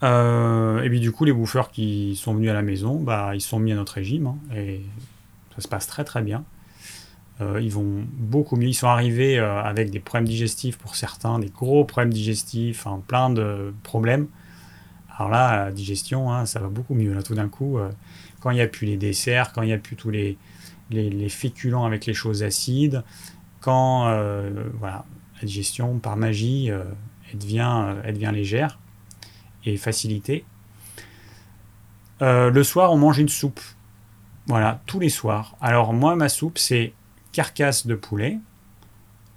et puis du coup, les bouffeurs qui sont venus à la maison, bah, ils sont mis à notre régime. Hein, et ça se passe très très bien. euh, ils vont beaucoup mieux. Ils sont arrivés euh, avec des problèmes digestifs pour certains, des gros problèmes digestifs, plein de problèmes. Alors là, digestion, hein, ça va beaucoup mieux. Là, tout d'un coup, euh, quand il n'y a plus les desserts, quand il n'y a plus tous les, les, féculents avec les choses acides, quand voilà, la digestion, par magie, elle, devient, elle devient légère et facilitée. le soir, on mange une soupe. Voilà, tous les soirs. Alors moi, ma soupe, c'est carcasse de poulet.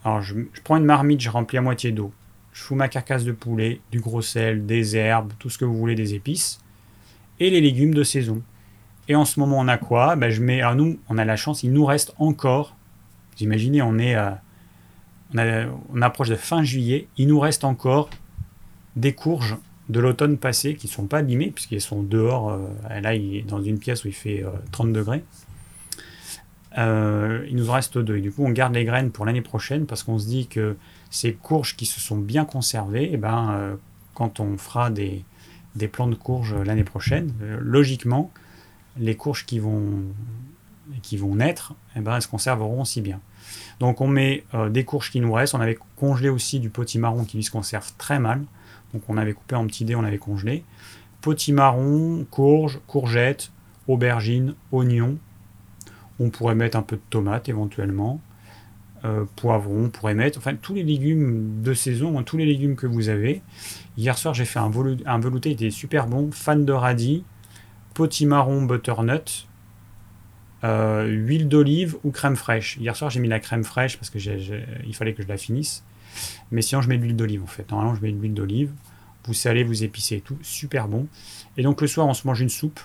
Alors je, prends une marmite, je remplis à moitié d'eau. Je fous ma carcasse de poulet, du gros sel, des herbes, tout ce que vous voulez, des épices, et les légumes de saison. Et en ce moment, on a quoi? Ben, je mets, alors nous, on a la chance, il nous reste encore, vous imaginez, on est, on, on approche de fin juillet, il nous reste encore des courges de l'automne passé qui ne sont pas abîmées, puisqu'elles sont dehors, euh, là, il est dans une pièce où il fait 30 euh, degrés. Euh, il nous en reste deux. Et du coup, on garde les graines pour l'année prochaine parce qu'on se dit que ces courges qui se sont bien conservées, eh ben, euh, quand on fera des, des plants de courges l'année prochaine, euh, logiquement, les courges qui vont, qui vont naître, eh ben, elles se conserveront aussi bien. Donc on met des courges qui nous restent. On avait congelé aussi du potimarron qui se conserve très mal. Donc on avait coupé en petits dés, on avait congelé. Potimarron, courges, courgettes, aubergines, oignons, on pourrait mettre un peu de tomate éventuellement. Euh, poivron, on pourrait mettre, enfin tous les légumes de saison, hein, tous les légumes que vous avez. Hier soir, j'ai fait un, un, velouté, il était super bon. Fan de radis, potimarron butternut, euh, huile d'olive ou crème fraîche. Hier soir, j'ai mis la crème fraîche parce que il fallait que je la finisse. Mais sinon, je mets de l'huile d'olive en fait. Normalement, je mets de l'huile d'olive. Vous salez, vous épicez et tout. Super bon. Et donc, le soir, on se mange une soupe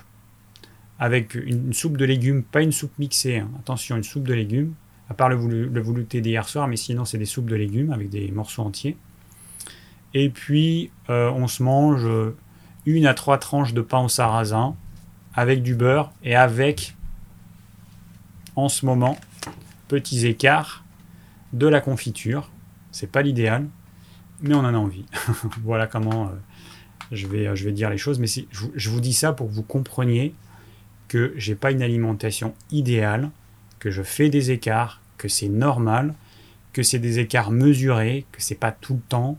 avec une, soupe de légumes, pas une soupe mixée, hein. attention, une soupe de légumes, à part le, le velouté d'hier soir, mais sinon c'est des soupes de légumes avec des morceaux entiers. Et puis euh, on se mange une à trois tranches de pain au sarrasin avec du beurre et avec, en ce moment, petits écarts de la confiture. C'est pas l'idéal, mais on en a envie. voilà comment euh, je, vais, je vais dire les choses. Mais je, je vous dis ça pour que vous compreniez que j'ai pas une alimentation idéale, que je fais des écarts, que c'est normal, que c'est des écarts mesurés, que c'est pas tout le temps.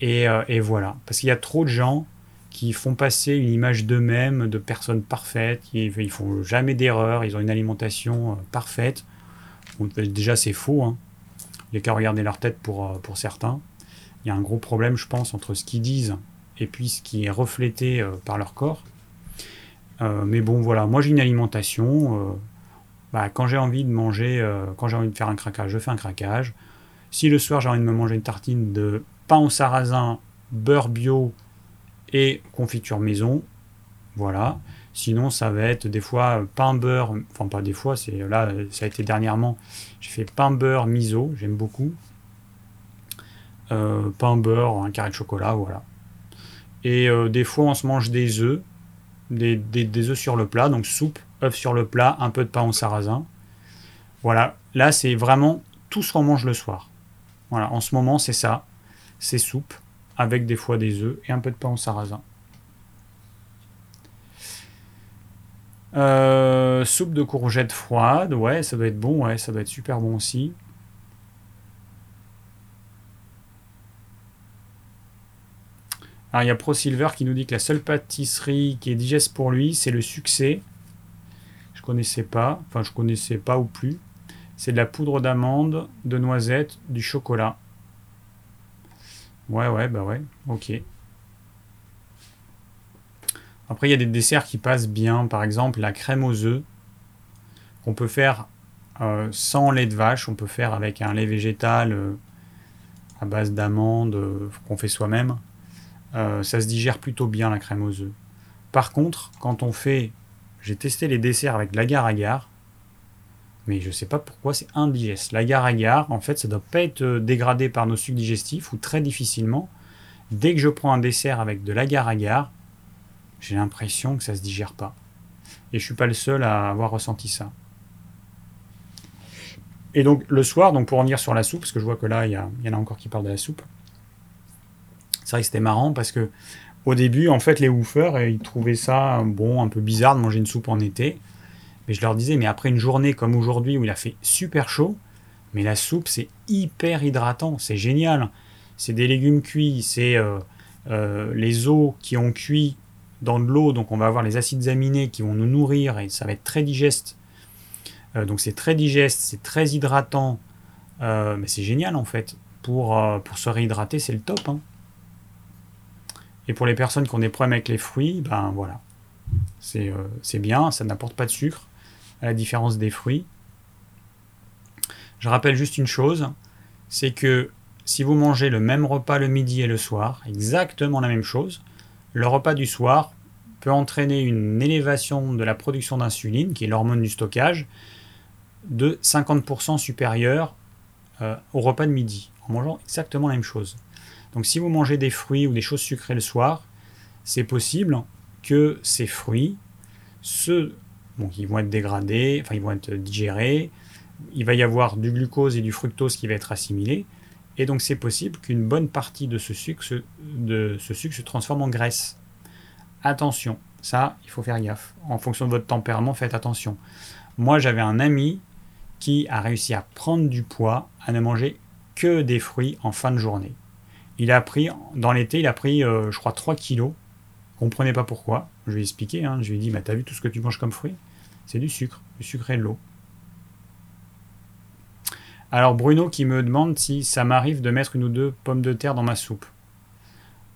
Et, euh, et voilà. Parce qu'il y a trop de gens qui font passer une image d'eux-mêmes, de personnes parfaites, qui, ils font jamais d'erreur, ils ont une alimentation euh, parfaite. déjà, c'est faux. Hein. Il n'y a qu'à regarder leur tête pour, euh, pour certains. Il y a un gros problème, je pense, entre ce qu'ils disent et puis ce qui est reflété par leur corps. Euh, mais bon, voilà, moi j'ai une alimentation. Euh, bah, quand j'ai envie de manger, euh, quand j'ai envie de faire un craquage, je fais un craquage. Si le soir j'ai envie de me manger une tartine de pain au sarrasin, beurre bio et confiture maison, voilà. Sinon, ça va être des fois pain beurre, enfin pas des fois, c'est là, ça a été dernièrement. J'ai fait pain beurre miso, j'aime beaucoup. pain beurre, un carré de chocolat, voilà. Et des fois, on se mange des œufs des, des, œufs sur le plat, donc soupe, œufs sur le plat, un peu de pain au sarrasin. Voilà, là c'est vraiment tout ce qu'on mange le soir. Voilà, en ce moment c'est ça, c'est soupe avec des fois des œufs et un peu de pain au sarrasin. Euh, soupe de courgettes froides, ouais, ça doit être bon, ouais, ça doit être super bon aussi. Alors il y a ProSilver qui nous dit que la seule pâtisserie qui est digeste pour lui, c'est le succès. Je connaissais pas, enfin je connaissais pas ou plus. C'est de la poudre d'amande, de noisettes, du chocolat. Ouais, ouais, bah ouais, ok. Après, il y a des desserts qui passent bien. Par exemple, la crème aux œufs, qu'on peut faire euh, sans lait de vache. On peut faire avec un lait végétal euh, à base d'amandes euh, qu'on fait soi-même. Ça se digère plutôt bien la crème aux œufs. Par contre, quand on fait, j'ai testé les desserts avec l'agar-agar, mais je ne sais pas pourquoi c'est indigeste. L'agar-agar, en fait, ça ne doit pas être euh, dégradé par nos sucs digestifs ou très difficilement. Dès que je prends un dessert avec de l'agar-agar, j'ai l'impression que ça ne se digère pas. Et je suis pas le seul à avoir ressenti ça. Et donc le soir, donc pour revenir sur la soupe, parce que je vois que là, il y, y, en a encore qui parlent de la soupe. C'est vrai que c'était marrant parce que au début, en fait, les woofers, ils trouvaient ça bon, un peu bizarre de manger une soupe en été. Mais je leur disais, mais après une journée comme aujourd'hui où il a fait super chaud, mais la soupe c'est hyper hydratant, c'est génial. C'est des légumes cuits, c'est euh, euh, les os qui ont cuit dans de l'eau, donc on va avoir les acides aminés qui vont nous nourrir et ça va être très digeste. Euh, donc c'est très digeste, c'est très hydratant, mais c'est génial en fait. Pour, pour se réhydrater, c'est le top. Hein. Et pour les personnes qui ont des problèmes avec les fruits, ben voilà, c'est bien, ça n'apporte pas de sucre, la différence des fruits. Je rappelle juste une chose, c'est que si vous mangez le même repas le midi et le soir, exactement la même chose, le repas du soir peut entraîner une élévation de la production d'insuline, qui est l'hormone du stockage, de 50% supérieure euh, au repas de midi, en mangeant exactement la même chose. Donc si vous mangez des fruits ou des choses sucrées le soir, c'est possible que ces fruits, ceux donc ils vont être dégradés, enfin ils vont être digérés, il va y avoir du glucose et du fructose qui va être assimilé, et donc c'est possible qu'une bonne partie de ce, sucre se, transforme en graisse. Attention, ça, il faut faire gaffe. En fonction de votre tempérament, faites attention. Moi, j'avais un ami qui a réussi à prendre du poids, à ne manger que des fruits en fin de journée. Il a pris, dans l'été, il a pris, euh, je crois, 3 kilos. Comprenez pas pourquoi. Je lui ai expliqué, hein. je lui ai dit, bah, t'as vu tout ce que tu manges comme fruits? C'est du sucre, du sucre et de l'eau. Alors Bruno qui me demande si ça m'arrive de mettre une ou deux pommes de terre dans ma soupe.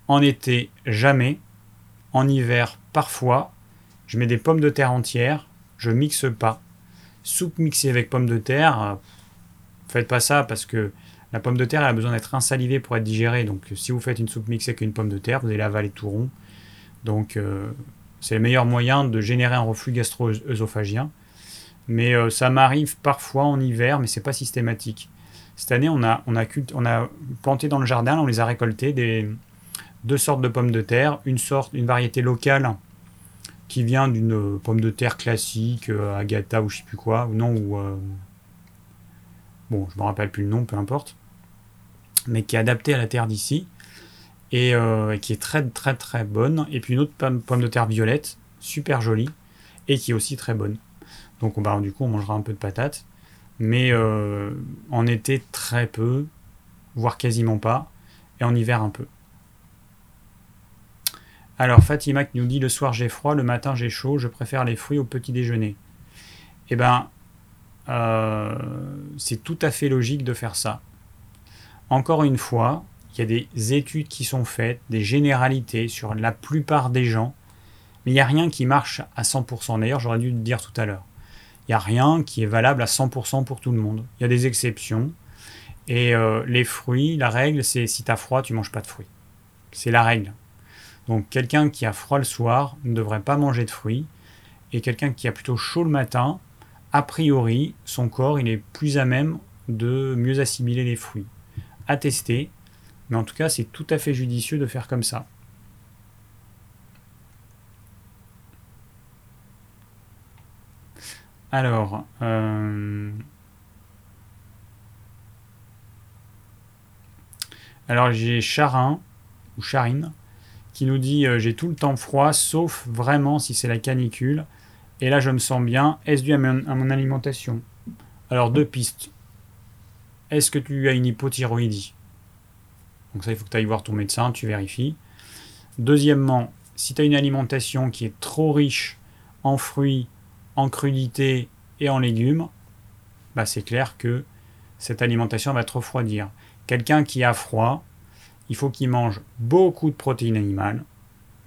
En été, jamais. En hiver, parfois. Je mets des pommes de terre entières. Je mixe pas. Soupe mixée avec pommes de terre, euh, faites pas ça parce que la pomme de terre a besoin d'être insalivée pour être digérée. Donc si vous faites une soupe mixée avec une pomme de terre, vous allez l'avaler tout rond. Donc euh, c'est le meilleur moyen de générer un reflux gastro-œsophagien. Mais euh, ça m'arrive parfois en hiver, mais c'est pas systématique. Cette année, on a, on, on a planté dans le jardin, on les a récoltés, des, deux sortes de pommes de terre, une sorte, une variété locale qui vient d'une euh, pomme de terre classique, Agatha ou je sais plus quoi, ou non, ou bon, je me rappelle plus le nom, peu importe, mais qui est adaptée à la terre d'ici et qui est très très très bonne. Et puis une autre pomme de terre violette, super jolie et qui est aussi très bonne. Donc bah, du coup, on mangera un peu de patates. Mais euh, en été, très peu, voire quasiment pas. Et en hiver, un peu. Alors, Fatima qui nous dit le soir j'ai froid, le matin j'ai chaud, je préfère les fruits au petit déjeuner. Eh ben, euh, c'est tout à fait logique de faire ça. Encore une fois, il y a des études qui sont faites, des généralités sur la plupart des gens, mais il n'y a rien qui marche à 100%. D'ailleurs, j'aurais dû le dire tout à l'heure. Il n'y a rien qui est valable à 100% pour tout le monde. Il y a des exceptions. Et euh, les fruits, la règle, c'est si tu as froid, tu manges pas de fruits. C'est la règle. Donc quelqu'un qui a froid le soir ne devrait pas manger de fruits. Et quelqu'un qui a plutôt chaud le matin, a priori, son corps, il est plus à même de mieux assimiler les fruits. À tester. Mais en tout cas, c'est tout à fait judicieux de faire comme ça. Alors, euh, alors j'ai Charin ou Charine qui nous dit euh, j'ai tout le temps froid sauf vraiment si c'est la canicule et là je me sens bien. Est-ce dû à mon, alimentation? Alors deux pistes. Est-ce que tu as une hypothyroïdie? Donc ça il faut que tu ailles voir ton médecin, tu vérifies. Deuxièmement, si tu as une alimentation qui est trop riche en fruits, en crudité et en légumes, bah c'est clair que cette alimentation va te refroidir. Quelqu'un qui a froid, il faut qu'il mange beaucoup de protéines animales,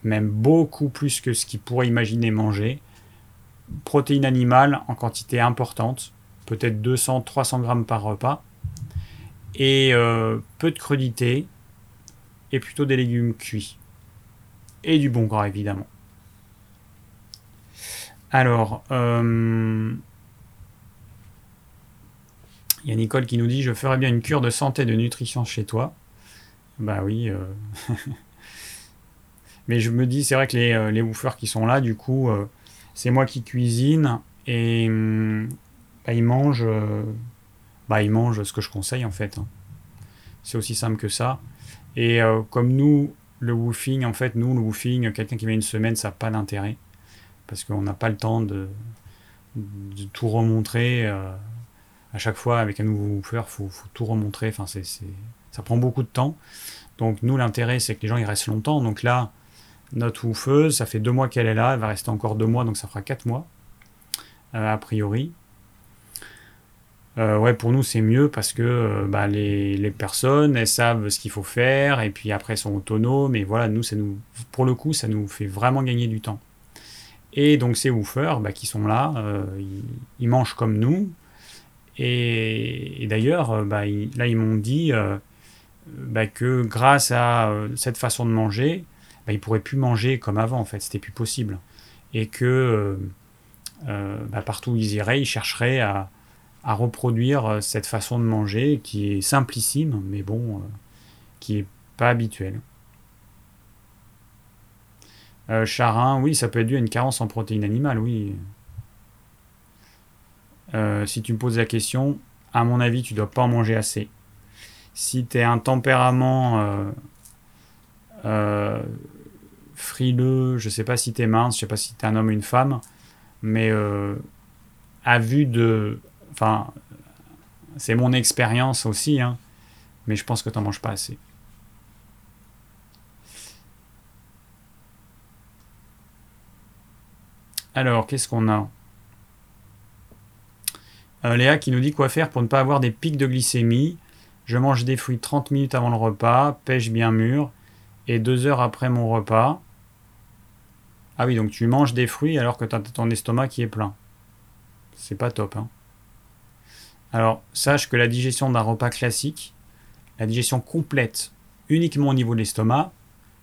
même beaucoup plus que ce qu'il pourrait imaginer manger. Protéines animales en quantité importante, peut-être 200-300 grammes par repas, et euh, peu de crudité, et plutôt des légumes cuits. Et du bon gras évidemment. Alors, euh, il y a Nicole qui nous dit Je ferais bien une cure de santé et de nutrition chez toi. Bah oui. Euh. Mais je me dis, c'est vrai que les, euh, les, bouffeurs qui sont là, du coup, c'est moi qui cuisine et hum, bah, ils mangent. bah, ils mangent ce que je conseille en fait. Hein. C'est aussi simple que ça. Et comme nous, le woofing, en fait, nous, le woofing, quelqu'un qui met une semaine, ça n'a pas d'intérêt parce qu'on n'a pas le temps de, tout remontrer à chaque fois avec un nouveau woofer, il faut, tout remontrer. Enfin, c'est, ça prend beaucoup de temps. Donc nous, l'intérêt, c'est que les gens ils restent longtemps. Donc là, notre woofeuse, ça fait deux mois qu'elle est là, elle va rester encore deux mois, donc ça fera quatre mois, a priori. Euh, ouais, pour nous, c'est mieux parce que euh, bah, les, personnes, elles savent ce qu'il faut faire et puis après, elles sont autonomes. Et voilà, nous, ça nous, pour le coup, ça nous fait vraiment gagner du temps. Et donc, ces woofers bah, qui sont là, euh, ils, mangent comme nous. Et, d'ailleurs, bah, là, ils m'ont dit bah, que grâce à cette façon de manger, bah, ils pourraient plus manger comme avant, en fait. C'était plus possible. Et que partout où ils iraient, ils chercheraient à à reproduire euh, cette façon de manger qui est simplissime, mais bon, euh, qui est pas habituelle. Euh, charin, oui, ça peut être dû à une carence en protéines animales, oui. si tu me poses la question, à mon avis, tu dois pas en manger assez. Si tu es un tempérament frileux, je sais pas si tu mince, je sais pas si tu es un homme ou une femme, mais à vue de Enfin, c'est mon expérience aussi, hein, mais je pense que tu n'en manges pas assez. Alors, qu'est-ce qu'on a? Euh, Léa qui nous dit quoi faire pour ne pas avoir des pics de glycémie? Je mange des fruits 30 minutes avant le repas, pêche bien mûr, et deux heures après mon repas. Ah oui, donc tu manges des fruits alors que tu ton estomac qui est plein. C'est pas top, hein. Alors, sache que la digestion d'un repas classique, la digestion complète uniquement au niveau de l'estomac,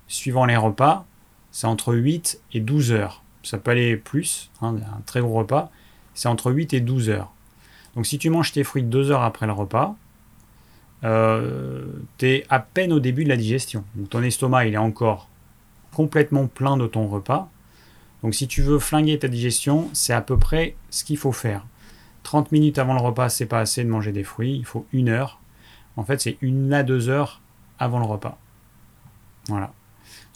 suivant les repas, c'est entre 8 et 12 heures. Ça peut aller plus, hein, un très gros repas, c'est entre 8 et 12 heures. Donc si tu manges tes fruits 2 heures après le repas, euh, tu es à peine au début de la digestion. Donc ton estomac, il est encore complètement plein de ton repas. Donc si tu veux flinguer ta digestion, c'est à peu près ce qu'il faut faire. 30 minutes avant le repas, c'est pas assez de manger des fruits, il faut une heure. En fait, c'est une à deux heures avant le repas. Voilà.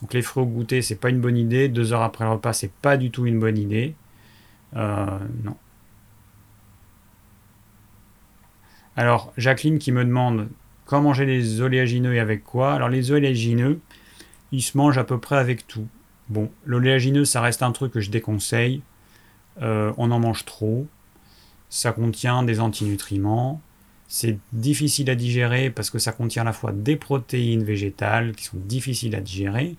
Donc les fruits au goûter, c'est pas une bonne idée. Deux heures après le repas, c'est pas du tout une bonne idée. Euh, non. Alors, Jacqueline qui me demande comment manger les oléagineux et avec quoi. Alors, les oléagineux, ils se mangent à peu près avec tout. Bon, l'oléagineux, ça reste un truc que je déconseille. Euh, on en mange trop ça contient des antinutriments, c'est difficile à digérer parce que ça contient à la fois des protéines végétales qui sont difficiles à digérer.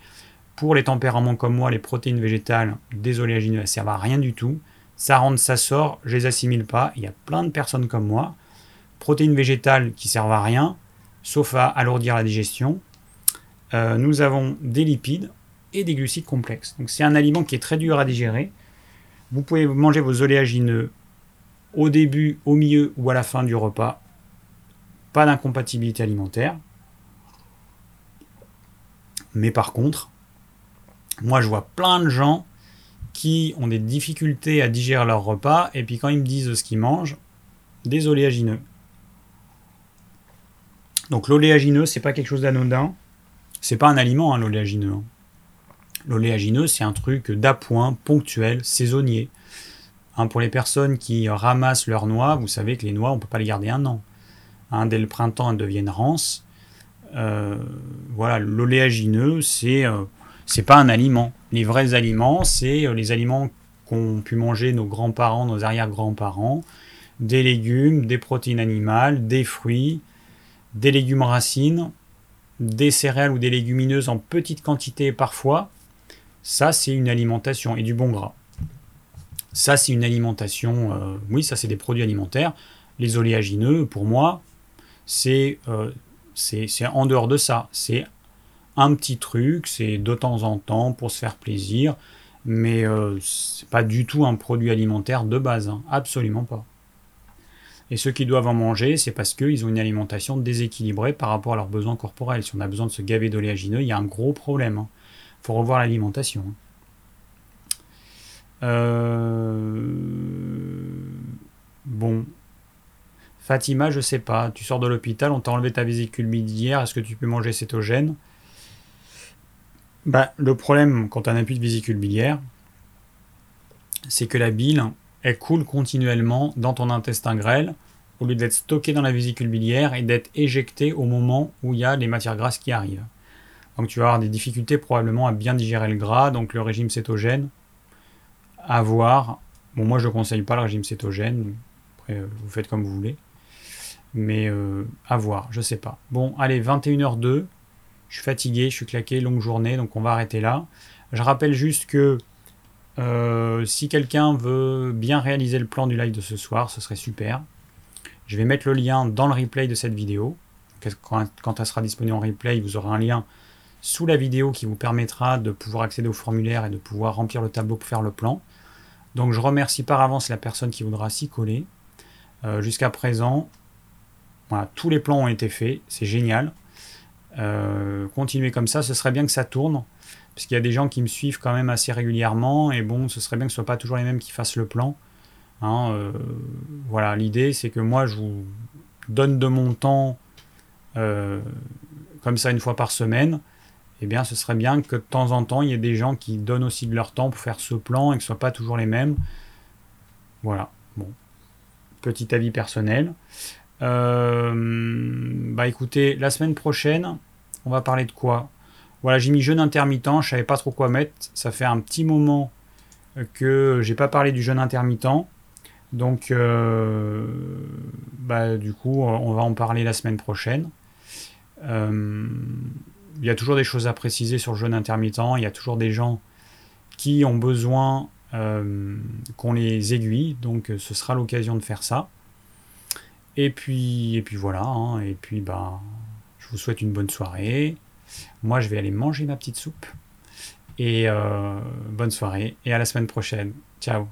Pour les tempéraments comme moi, les protéines végétales des oléagineux, elles servent à rien du tout. Ça rentre, ça sort, je les assimile pas. Il y a plein de personnes comme moi. Protéines végétales qui servent à rien, sauf à alourdir la digestion. Euh, nous avons des lipides et des glucides complexes. Donc c'est un aliment qui est très dur à digérer. Vous pouvez manger vos oléagineux au début, au milieu ou à la fin du repas. Pas d'incompatibilité alimentaire. Mais par contre, moi je vois plein de gens qui ont des difficultés à digérer leur repas et puis quand ils me disent ce qu'ils mangent, des oléagineux. Donc l'oléagineux, c'est pas quelque chose d'anodin. C'est pas un aliment, hein, l'oléagineux. Hein. L'oléagineux, c'est un truc d'appoint, ponctuel, saisonnier. Hein, pour les personnes qui ramassent leurs noix, vous savez que les noix, on ne peut pas les garder un an. Hein, dès le printemps, elles deviennent rances. Euh, voilà, l'oléagineux, c'est euh, c'est pas un aliment. Les vrais aliments, c'est euh, les aliments qu'ont pu manger nos grands-parents, nos arrière-grands-parents, des légumes, des protéines animales, des fruits, des légumes racines, des céréales ou des légumineuses en petite quantité parfois. Ça, c'est une alimentation et du bon gras. Ça, c'est une alimentation. Euh, oui, ça, c'est des produits alimentaires. Les oléagineux, pour moi, euh, c'est en dehors de ça. C'est un petit truc, c'est de temps en temps pour se faire plaisir, mais euh, c'est pas du tout un produit alimentaire de base, hein. absolument pas. Et ceux qui doivent en manger, c'est parce qu'ils ont une alimentation déséquilibrée par rapport à leurs besoins corporels. Si on a besoin de se gaver d'oléagineux, il y a un gros problème. Il hein. faut revoir l'alimentation. Hein. Euh, bon. Fatima, je sais pas. Tu sors de l'hôpital, on t'a enlevé ta vésicule biliaire. Est-ce que tu peux manger cétogène? Bah, Le problème quand on n'a plus de vésicule biliaire, c'est que la bile, elle coule continuellement dans ton intestin grêle au lieu d'être stockée dans la vésicule biliaire et d'être éjectée au moment où il y a les matières grasses qui arrivent. Donc tu vas avoir des difficultés probablement à bien digérer le gras, donc le régime cétogène, à voir. Bon, moi je ne conseille pas le régime cétogène, après euh, vous faites comme vous voulez. Mais euh, à voir, je sais pas. Bon, allez, 21h02, je suis fatigué, je suis claqué, longue journée, donc on va arrêter là. Je rappelle juste que euh, si quelqu'un veut bien réaliser le plan du live de ce soir, ce serait super. Je vais mettre le lien dans le replay de cette vidéo. Quand, elle sera disponible en replay, vous aurez un lien sous la vidéo qui vous permettra de pouvoir accéder au formulaire et de pouvoir remplir le tableau pour faire le plan. Donc je remercie par avance la personne qui voudra s'y coller. Euh, jusqu'à présent, tous les plans ont été faits, c'est génial. Euh, continuez comme ça, ce serait bien que ça tourne, parce qu'il y a des gens qui me suivent quand même assez régulièrement, et bon, ce serait bien que ce ne soit pas toujours les mêmes qui fassent le plan. Hein, euh, voilà, l'idée c'est que moi je vous donne de mon temps comme ça une fois par semaine, eh bien ce serait bien que de temps en temps il y ait des gens qui donnent aussi de leur temps pour faire ce plan et que ce ne soient pas toujours les mêmes. Voilà, bon, petit avis personnel. Euh, bah écoutez, la semaine prochaine, on va parler de quoi? Voilà, j'ai mis jeûne intermittent, je savais pas trop quoi mettre. Ça fait un petit moment que j'ai pas parlé du jeûne intermittent. Donc, euh, bah, du coup, on va en parler la semaine prochaine. Euh, il y a toujours des choses à préciser sur le jeûne intermittent. Il y a toujours des gens qui ont besoin qu'on les aiguille. Donc, ce sera l'occasion de faire ça. Et puis, et puis voilà. Hein. et puis, bah, je vous souhaite une bonne soirée. Moi, je vais aller manger ma petite soupe. Et euh, bonne soirée. Et à la semaine prochaine. Ciao.